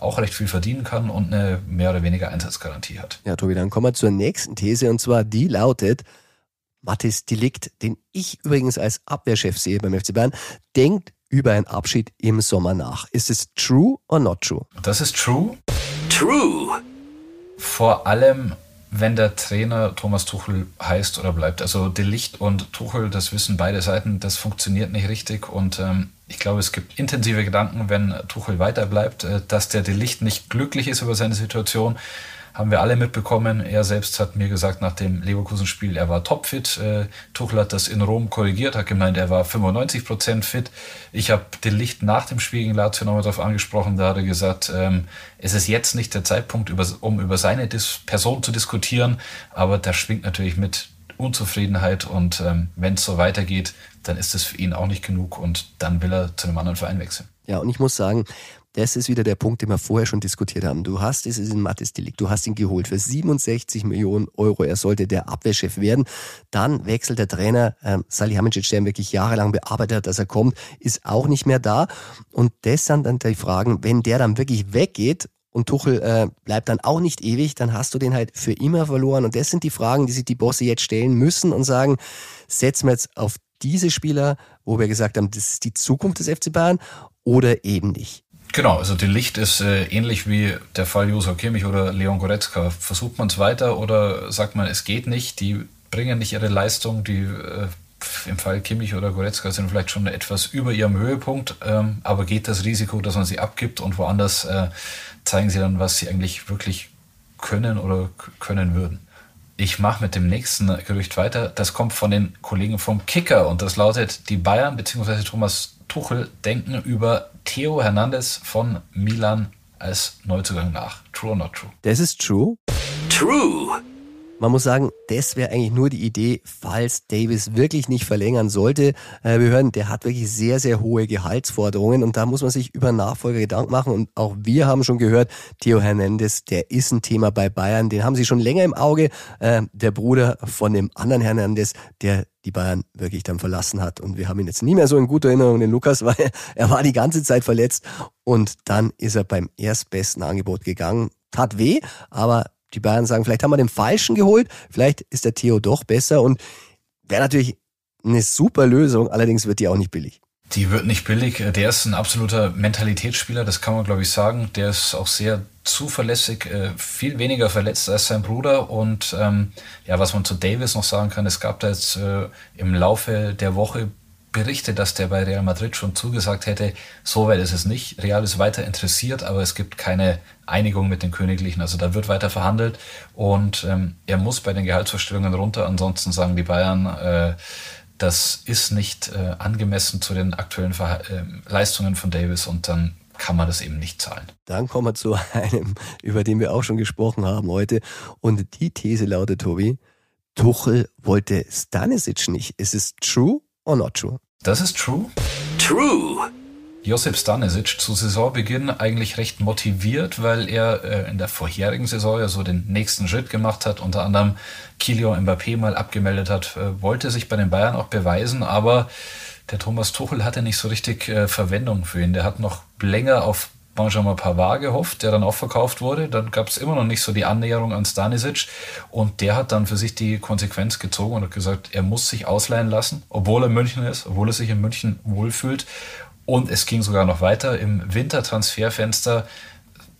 C: auch recht viel verdienen kann und eine mehr oder weniger Einsatzgarantie hat.
E: Ja, Tobi, dann kommen wir zur nächsten These und zwar die lautet, Mathis Delikt, den ich übrigens als Abwehrchef sehe beim FC Bayern, denkt über einen Abschied im Sommer nach. Ist es true or not true?
C: Das ist true.
D: True.
C: Vor allem wenn der Trainer Thomas Tuchel heißt oder bleibt. Also De Licht und Tuchel, das wissen beide Seiten, das funktioniert nicht richtig. Und ähm, ich glaube, es gibt intensive Gedanken, wenn Tuchel weiterbleibt, äh, dass der De Licht nicht glücklich ist über seine Situation. haben wir alle mitbekommen. Er selbst hat mir gesagt nach dem Leverkusen-Spiel, er war topfit. Äh, Tuchel hat das in Rom korrigiert, hat gemeint, er war 95 Prozent fit. Ich habe den Licht nach dem Spiel gegen Lazio nochmal darauf angesprochen. Da hat er gesagt, ähm, es ist jetzt nicht der Zeitpunkt, um über seine Person zu diskutieren, aber da schwingt natürlich mit Unzufriedenheit und ähm, wenn es so weitergeht, dann ist es für ihn auch nicht genug und dann will er zu einem anderen Verein wechseln.
E: Ja, und ich muss sagen, das ist wieder der Punkt, den wir vorher schon diskutiert haben. Du hast es in Mattes Delikt, du hast ihn geholt für 67 Millionen Euro. Er sollte der Abwehrchef werden. Dann wechselt der Trainer ähm, Salihamidzic, der ihn wirklich jahrelang bearbeitet hat, dass er kommt, ist auch nicht mehr da. Und das sind dann die Fragen, wenn der dann wirklich weggeht und Tuchel äh, bleibt dann auch nicht ewig, dann hast du den halt für immer verloren. Und das sind die Fragen, die sich die Bosse jetzt stellen müssen und sagen, setzen wir jetzt auf diese Spieler, wo wir gesagt haben, das ist die Zukunft des FC Bayern oder eben nicht.
C: Genau, also die Licht ist äh, ähnlich wie der Fall Josa Kimmich oder Leon Goretzka. Versucht man es weiter oder sagt man, es geht nicht, die bringen nicht ihre Leistung, die äh, im Fall Kimmich oder Goretzka sind vielleicht schon etwas über ihrem Höhepunkt, ähm, aber geht das Risiko, dass man sie abgibt und woanders äh, zeigen sie dann, was sie eigentlich wirklich können oder können würden. Ich mache mit dem nächsten Gerücht weiter. Das kommt von den Kollegen vom Kicker und das lautet, die Bayern bzw. Thomas Tuchel denken über Theo Hernandez von Milan als Neuzugang nach. True or not true?
E: Das ist true.
D: True.
E: Man muss sagen, das wäre eigentlich nur die Idee, falls Davis wirklich nicht verlängern sollte. Äh, wir hören, der hat wirklich sehr, sehr hohe Gehaltsforderungen und da muss man sich über Nachfolger Gedanken machen. Und auch wir haben schon gehört, Theo Hernandez, der ist ein Thema bei Bayern. Den haben sie schon länger im Auge. Äh, der Bruder von dem anderen Hernandez, der die Bayern wirklich dann verlassen hat. Und wir haben ihn jetzt nie mehr so in guter Erinnerung, den Lukas, weil er war die ganze Zeit verletzt. Und dann ist er beim erstbesten Angebot gegangen. Tat weh, aber die Bayern sagen, vielleicht haben wir den Falschen geholt, vielleicht ist der Theo doch besser und wäre natürlich eine super Lösung, allerdings wird die auch nicht billig.
C: Die wird nicht billig. Der ist ein absoluter Mentalitätsspieler, das kann man glaube ich sagen. Der ist auch sehr zuverlässig, äh, viel weniger verletzt als sein Bruder. Und ähm, ja, was man zu Davis noch sagen kann, es gab da jetzt äh, im Laufe der Woche Berichte, dass der bei Real Madrid schon zugesagt hätte, so weit ist es nicht. Real ist weiter interessiert, aber es gibt keine Einigung mit den Königlichen. Also da wird weiter verhandelt und ähm, er muss bei den Gehaltsvorstellungen runter. Ansonsten sagen die Bayern, äh, das ist nicht äh, angemessen zu den aktuellen Ver äh, Leistungen von Davis und dann kann man das eben nicht zahlen.
E: Dann kommen wir zu einem, über den wir auch schon gesprochen haben heute. Und die These lautet, Tobi, Tuchel wollte Stanisic nicht. Ist es true or not true?
C: Das ist true.
D: True.
C: Josip Stanisic zu Saisonbeginn eigentlich recht motiviert, weil er äh, in der vorherigen Saison ja so den nächsten Schritt gemacht hat, unter anderem Kylian Mbappé mal abgemeldet hat, äh, wollte sich bei den Bayern auch beweisen, aber der Thomas Tuchel hatte nicht so richtig äh, Verwendung für ihn. Der hat noch länger auf Benjamin Pavard gehofft, der dann auch verkauft wurde. Dann gab es immer noch nicht so die Annäherung an Stanisic und der hat dann für sich die Konsequenz gezogen und hat gesagt, er muss sich ausleihen lassen, obwohl er München ist, obwohl er sich in München wohlfühlt und es ging sogar noch weiter im Wintertransferfenster.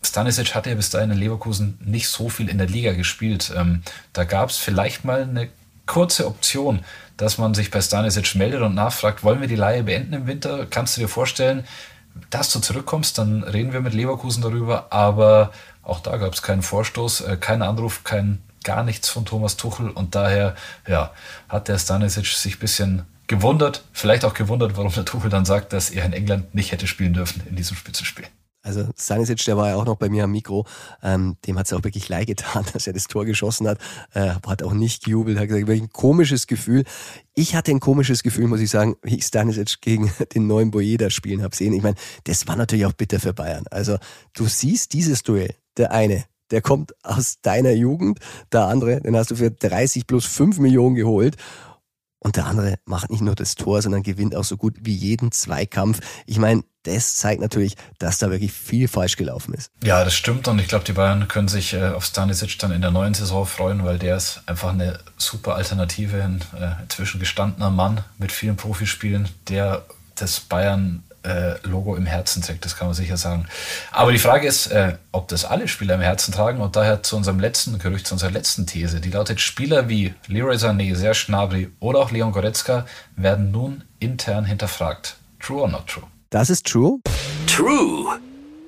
C: Stanisic hatte ja bis dahin in Leverkusen nicht so viel in der Liga gespielt. Ähm, da gab es vielleicht mal eine kurze Option, dass man sich bei Stanisic meldet und nachfragt, wollen wir die Leihe beenden im Winter? Kannst du dir vorstellen, dass du zurückkommst? Dann reden wir mit Leverkusen darüber. Aber auch da gab es keinen Vorstoß, äh, keinen Anruf, kein gar nichts von Thomas Tuchel. Und daher ja, hat der Stanisic sich ein bisschen gewundert, vielleicht auch gewundert, warum der Tuchel dann sagt, dass er in England nicht hätte spielen dürfen in diesem Spitzenspiel.
E: Also Stanisic, der war ja auch noch bei mir am Mikro, ähm, dem hat es auch wirklich leid getan, dass er das Tor geschossen hat, äh, hat auch nicht gejubelt, hat gesagt, wirklich ein komisches Gefühl. Ich hatte ein komisches Gefühl, muss ich sagen, wie ich Stanisic gegen den neuen Boyeda spielen habe sehen. Ich meine, das war natürlich auch bitter für Bayern. Also du siehst dieses Duell, der eine, der kommt aus deiner Jugend, der andere, den hast du für 30 plus 5 Millionen geholt und der andere macht nicht nur das Tor, sondern gewinnt auch so gut wie jeden Zweikampf. Ich meine, das zeigt natürlich, dass da wirklich viel falsch gelaufen ist.
C: Ja, das stimmt und ich glaube, die Bayern können sich äh, auf Stanisic dann in der neuen Saison freuen, weil der ist einfach eine super Alternative, ein äh, inzwischen gestandener Mann mit vielen Profispielen, der das Bayern äh, Logo im Herzen trägt, das kann man sicher sagen. Aber die Frage ist, äh, ob das alle Spieler im Herzen tragen und daher zu unserem letzten Gerücht, zu unserer letzten These, die lautet, Spieler wie Leroy Sané, Serge Gnabry oder auch Leon Goretzka werden nun intern hinterfragt. True or not true?
E: Das ist true.
D: True.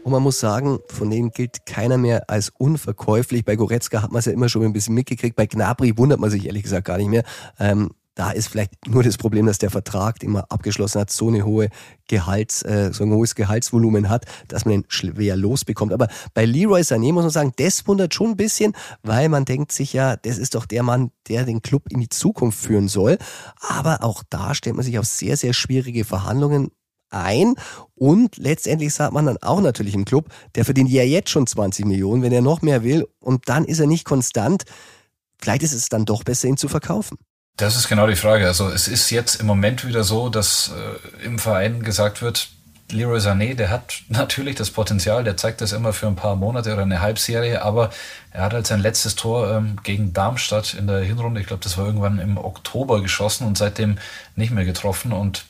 E: Und man muss sagen, von denen gilt keiner mehr als unverkäuflich. Bei Goretzka hat man es ja immer schon ein bisschen mitgekriegt. Bei Gnabry wundert man sich ehrlich gesagt gar nicht mehr. Ähm, da ist vielleicht nur das Problem, dass der Vertrag, den man abgeschlossen hat, so eine hohe Gehalts, äh, so ein hohes Gehaltsvolumen hat, dass man ihn schwer losbekommt. Aber bei Leroy Sané muss man sagen, das wundert schon ein bisschen, weil man denkt sich ja, das ist doch der Mann, der den Club in die Zukunft führen soll. Aber auch da stellt man sich auf sehr, sehr schwierige Verhandlungen ein. Und letztendlich sagt man dann auch natürlich im Club, der verdient ja jetzt schon 20 Millionen, wenn er noch mehr will. Und dann ist er nicht konstant. Vielleicht ist es dann doch besser, ihn zu verkaufen.
C: Das ist genau die Frage. Also es ist jetzt im Moment wieder so, dass äh, im Verein gesagt wird, Leroy Sané, der hat natürlich das Potenzial, der zeigt das immer für ein paar Monate oder eine Halbserie, aber er hat halt sein letztes Tor ähm, gegen Darmstadt in der Hinrunde, ich glaube, das war irgendwann im Oktober geschossen und seitdem nicht mehr getroffen. Und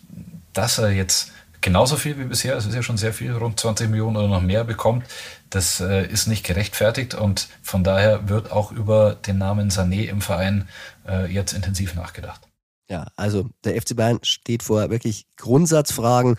C: dass er jetzt genauso viel wie bisher, es ist ja schon sehr viel, rund 20 Millionen oder noch mehr bekommt, das äh, ist nicht gerechtfertigt und von daher wird auch über den Namen Sané im Verein äh, jetzt intensiv nachgedacht.
E: Ja, also der FC Bayern steht vor wirklich Grundsatzfragen.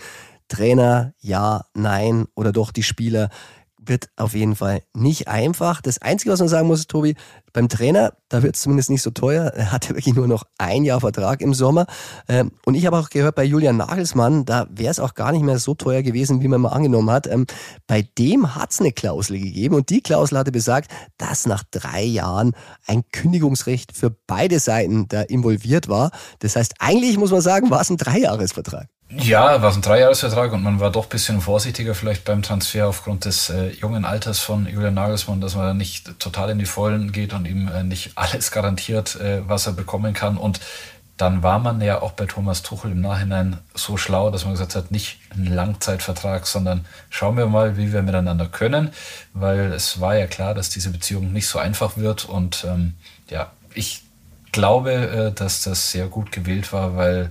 E: Trainer, ja, nein oder doch die Spieler wird auf jeden Fall nicht einfach. Das Einzige, was man sagen muss, Tobi, beim Trainer, da wird es zumindest nicht so teuer. Er hat ja wirklich nur noch ein Jahr Vertrag im Sommer. Ähm, und ich habe auch gehört, bei Julian Nagelsmann, da wäre es auch gar nicht mehr so teuer gewesen, wie man mal angenommen hat. Ähm, bei dem hat es eine Klausel gegeben und die Klausel hatte besagt, dass nach drei Jahren ein Kündigungsrecht für beide Seiten da involviert war. Das heißt, eigentlich muss man sagen, war es ein Dreijahresvertrag.
C: Ja, war es ein Dreijahresvertrag und man war doch ein bisschen vorsichtiger vielleicht beim Transfer aufgrund des äh, jungen Alters von Julian Nagelsmann, dass man nicht total in die Vollen geht und ihm äh, nicht alles garantiert, äh, was er bekommen kann. Und dann war man ja auch bei Thomas Tuchel im Nachhinein so schlau, dass man gesagt hat, nicht ein Langzeitvertrag, sondern schauen wir mal, wie wir miteinander können, weil es war ja klar, dass diese Beziehung nicht so einfach wird. Und ähm, ja, ich glaube, äh, dass das sehr gut gewählt war, weil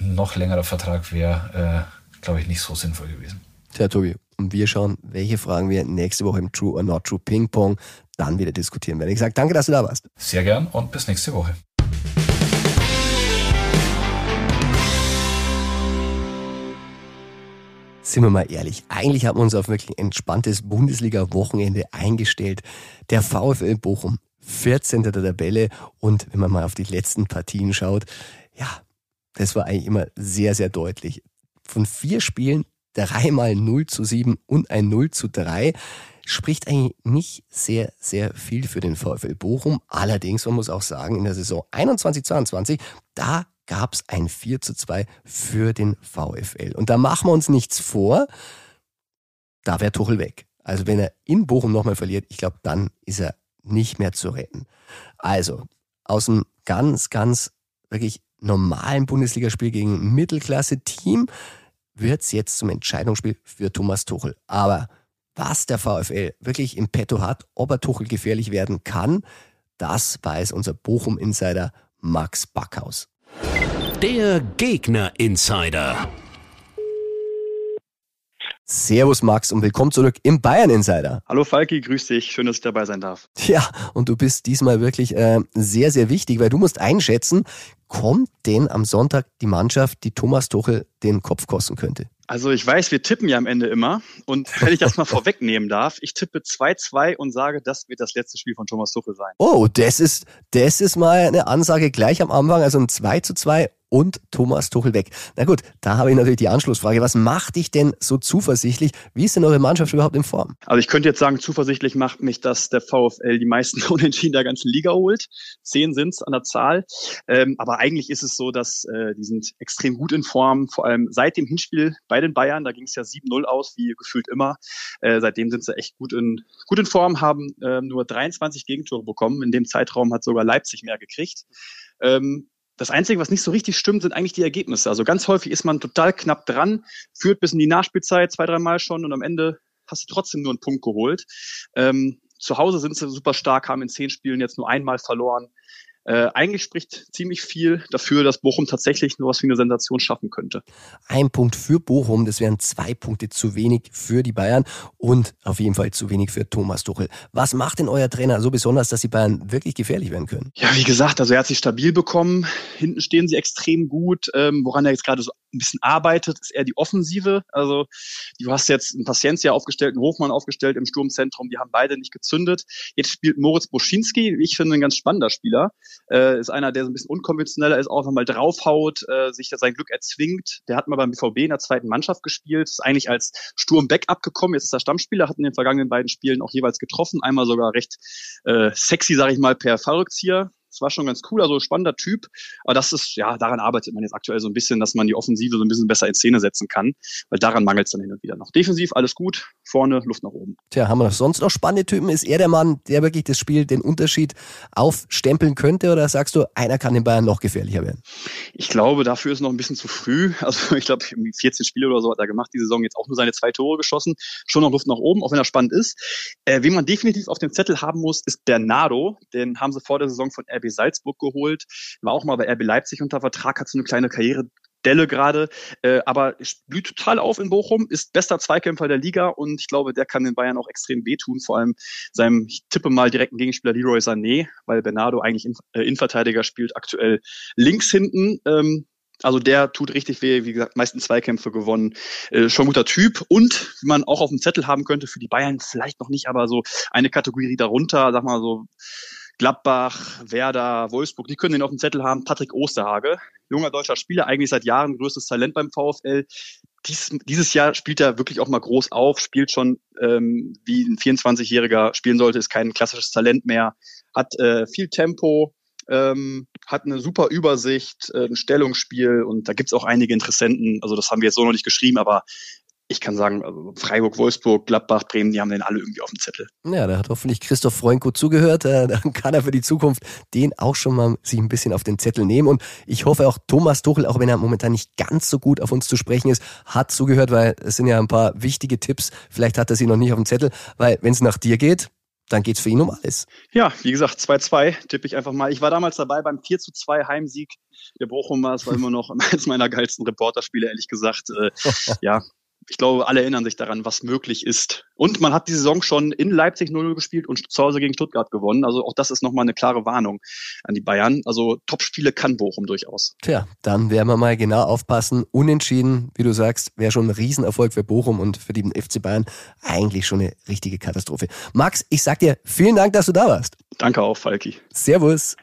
C: noch längerer Vertrag wäre, äh, glaube ich, nicht so sinnvoll gewesen.
E: Tja, Tobi, und wir schauen, welche Fragen wir nächste Woche im True or Not True Ping Pong dann wieder diskutieren werden. Ich sage danke, dass du da warst.
C: Sehr gern und bis nächste Woche.
E: Sind wir mal ehrlich, eigentlich haben wir uns auf wirklich entspanntes Bundesliga-Wochenende eingestellt. Der VfL Bochum, 14. der Tabelle und wenn man mal auf die letzten Partien schaut, ja, das war eigentlich immer sehr, sehr deutlich. Von vier Spielen dreimal 0 zu 7 und ein 0 zu 3 spricht eigentlich nicht sehr, sehr viel für den VfL Bochum. Allerdings, man muss auch sagen, in der Saison 21-22, da gab es ein 4 zu 2 für den VfL. Und da machen wir uns nichts vor, da wäre Tuchel weg. Also wenn er in Bochum nochmal verliert, ich glaube, dann ist er nicht mehr zu retten. Also aus einem ganz, ganz wirklich normalen Bundesligaspiel gegen ein Mittelklasse-Team wird es jetzt zum Entscheidungsspiel für Thomas Tuchel. Aber was der VfL wirklich im Petto hat, ob er Tuchel gefährlich werden kann, das weiß unser Bochum-Insider Max Backhaus.
D: Der Gegner-Insider.
E: Servus Max und willkommen zurück im Bayern Insider.
L: Hallo Falki, grüß dich. Schön, dass ich dabei sein darf.
E: Ja, und du bist diesmal wirklich äh, sehr, sehr wichtig, weil du musst einschätzen, kommt denn am Sonntag die Mannschaft, die Thomas Tuchel den Kopf kosten könnte?
L: Also ich weiß, wir tippen ja am Ende immer. Und wenn ich das mal vorwegnehmen darf, ich tippe 2-2 und sage, das wird das letzte Spiel von Thomas Tuchel sein.
E: Oh, das ist, das ist mal eine Ansage gleich am Anfang. Also ein 2 zu 2 und Thomas Tuchel weg. Na gut, da habe ich natürlich die Anschlussfrage. Was macht dich denn so zuversichtlich? Wie ist denn eure Mannschaft überhaupt in Form?
L: Also ich könnte jetzt sagen, zuversichtlich macht mich, dass der VfL die meisten Unentschieden der ganzen Liga holt. Zehn sind es an der Zahl. Ähm, aber eigentlich ist es so, dass äh, die sind extrem gut in Form, vor allem seit dem Hinspiel bei den Bayern. Da ging es ja 7-0 aus, wie gefühlt immer. Äh, seitdem sind sie echt gut in, gut in Form, haben äh, nur 23 Gegentore bekommen. In dem Zeitraum hat sogar Leipzig mehr gekriegt. Ähm, das Einzige, was nicht so richtig stimmt, sind eigentlich die Ergebnisse. Also ganz häufig ist man total knapp dran, führt bis in die Nachspielzeit zwei, dreimal schon und am Ende hast du trotzdem nur einen Punkt geholt. Ähm, zu Hause sind sie super stark, haben in zehn Spielen jetzt nur einmal verloren. Äh, eigentlich spricht ziemlich viel dafür, dass Bochum tatsächlich nur was wie eine Sensation schaffen könnte.
E: Ein Punkt für Bochum, das wären zwei Punkte zu wenig für die Bayern und auf jeden Fall zu wenig für Thomas Tuchel. Was macht denn euer Trainer so besonders, dass die Bayern wirklich gefährlich werden können?
L: Ja, wie gesagt, also er hat sich stabil bekommen. Hinten stehen sie extrem gut. Ähm, woran er jetzt gerade so ein bisschen arbeitet, ist eher die Offensive. Also du hast jetzt einen Paciencia aufgestellt, einen Hofmann aufgestellt im Sturmzentrum, die haben beide nicht gezündet. Jetzt spielt Moritz Boschinski, ich finde ein ganz spannender Spieler, äh, ist einer, der so ein bisschen unkonventioneller ist, auch mal draufhaut, äh, sich sein Glück erzwingt. Der hat mal beim BVB in der zweiten Mannschaft gespielt, ist eigentlich als Sturm-Backup gekommen, jetzt ist er Stammspieler, hat in den vergangenen beiden Spielen auch jeweils getroffen, einmal sogar recht äh, sexy, sage ich mal, per Fallrückzieher das war schon ganz cool, also spannender Typ. Aber das ist, ja, daran arbeitet man jetzt aktuell so ein bisschen, dass man die Offensive so ein bisschen besser in Szene setzen kann, weil daran mangelt es dann hin und wieder noch. Defensiv alles gut, vorne Luft nach oben.
E: Tja, haben wir sonst noch spannende Typen? Ist er der Mann, der wirklich das Spiel, den Unterschied aufstempeln könnte oder sagst du, einer kann den Bayern noch gefährlicher werden?
L: Ich glaube, dafür ist noch ein bisschen zu früh. Also ich glaube, 14 Spiele oder so hat er gemacht, die Saison jetzt auch nur seine zwei Tore geschossen. Schon noch Luft nach oben, auch wenn er spannend ist. Äh, wen man definitiv auf dem Zettel haben muss, ist Bernardo. Den haben sie vor der Saison von RB Salzburg geholt. War auch mal bei RB Leipzig unter Vertrag, hat so eine kleine Karriere Delle gerade, äh, aber blüht total auf in Bochum, ist bester Zweikämpfer der Liga und ich glaube, der kann den Bayern auch extrem wehtun, vor allem seinem, ich tippe mal direkten Gegenspieler Leroy Sané, weil Bernardo eigentlich in, äh, Innenverteidiger spielt, aktuell links hinten. Ähm, also der tut richtig weh, wie gesagt, meisten Zweikämpfe gewonnen. Äh, schon guter Typ und wie man auch auf dem Zettel haben könnte, für die Bayern vielleicht noch nicht, aber so eine Kategorie darunter, sag mal so Gladbach, Werder, Wolfsburg, die können den auf dem Zettel haben. Patrick Osterhage, junger deutscher Spieler, eigentlich seit Jahren größtes Talent beim VfL. Dies, dieses Jahr spielt er wirklich auch mal groß auf, spielt schon ähm, wie ein 24-Jähriger spielen sollte, ist kein klassisches Talent mehr, hat äh, viel Tempo, ähm, hat eine super Übersicht, äh, ein Stellungsspiel und da gibt's auch einige Interessenten. Also das haben wir jetzt so noch nicht geschrieben, aber ich kann sagen, also Freiburg, Wolfsburg, Gladbach, Bremen, die haben den alle irgendwie auf dem Zettel.
E: Ja, da hat hoffentlich Christoph Freunko zugehört. Äh, dann kann er für die Zukunft den auch schon mal sich ein bisschen auf den Zettel nehmen. Und ich hoffe auch Thomas Tuchel, auch wenn er momentan nicht ganz so gut auf uns zu sprechen ist, hat zugehört, weil es sind ja ein paar wichtige Tipps. Vielleicht hat er sie noch nicht auf dem Zettel, weil wenn es nach dir geht, dann geht's für ihn um alles.
L: Ja, wie gesagt, 2-2 tippe ich einfach mal. Ich war damals dabei beim 4 2 Heimsieg der Bochumer. Es war immer noch eines meiner geilsten Reporterspiele, ehrlich gesagt. Äh, ja, ich glaube, alle erinnern sich daran, was möglich ist. Und man hat die Saison schon in Leipzig 0 gespielt und zu Hause gegen Stuttgart gewonnen. Also auch das ist nochmal eine klare Warnung an die Bayern. Also Topspiele kann Bochum durchaus.
E: Tja, dann werden wir mal genau aufpassen. Unentschieden, wie du sagst, wäre schon ein Riesenerfolg für Bochum und für den FC Bayern eigentlich schon eine richtige Katastrophe. Max, ich sag dir vielen Dank, dass du da warst.
L: Danke auch, Falki.
E: Servus.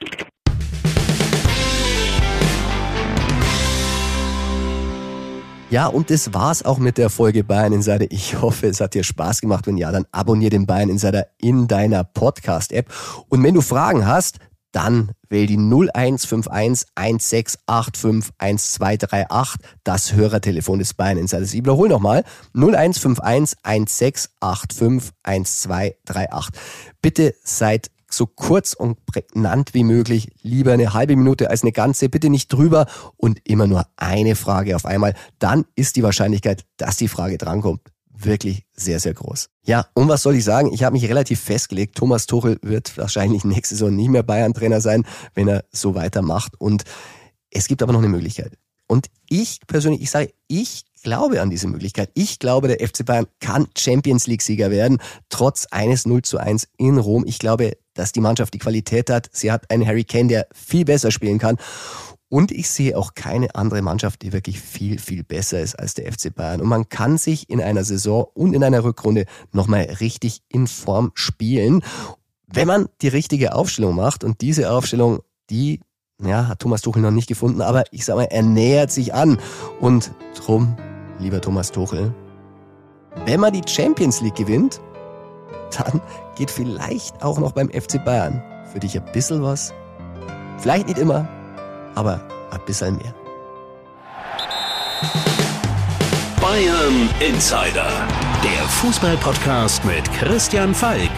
E: Ja, und das war's auch mit der Folge Bayern Insider. Ich hoffe, es hat dir Spaß gemacht. Wenn ja, dann abonniere den Bayern Insider in deiner Podcast-App. Und wenn du Fragen hast, dann wähl die 0151 1685 1238, das Hörertelefon des Bayern Insiders. Ich wiederhole nochmal, 0151 1685 1238. Bitte seid so kurz und prägnant wie möglich. Lieber eine halbe Minute als eine ganze, bitte nicht drüber und immer nur eine Frage auf einmal. Dann ist die Wahrscheinlichkeit, dass die Frage drankommt, wirklich sehr, sehr groß. Ja, und was soll ich sagen? Ich habe mich relativ festgelegt. Thomas Tuchel wird wahrscheinlich nächste Saison nicht mehr Bayern-Trainer sein, wenn er so weitermacht. Und es gibt aber noch eine Möglichkeit. Und ich persönlich, ich sage, ich glaube an diese Möglichkeit. Ich glaube, der FC Bayern kann Champions League-Sieger werden, trotz eines 0 zu 1 in Rom. Ich glaube, dass die Mannschaft die Qualität hat. Sie hat einen Harry Kane, der viel besser spielen kann. Und ich sehe auch keine andere Mannschaft, die wirklich viel, viel besser ist als der FC Bayern. Und man kann sich in einer Saison und in einer Rückrunde nochmal richtig in Form spielen, wenn man die richtige Aufstellung macht. Und diese Aufstellung, die ja, hat Thomas Tuchel noch nicht gefunden, aber ich sag mal, er nähert sich an. Und drum lieber Thomas Tuchel, wenn man die Champions League gewinnt, dann geht vielleicht auch noch beim FC Bayern für dich ein bisschen was. Vielleicht nicht immer, aber ein bisschen mehr.
D: Bayern Insider, der Fußballpodcast mit Christian Falk.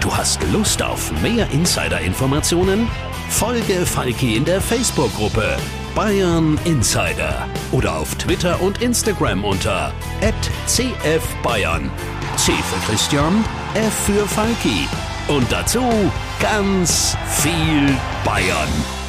D: Du hast Lust auf mehr Insider-Informationen? Folge Falki in der Facebook-Gruppe Bayern Insider oder auf Twitter und Instagram unter @cfbayern. C für Christian, F für Falki und dazu ganz viel Bayern.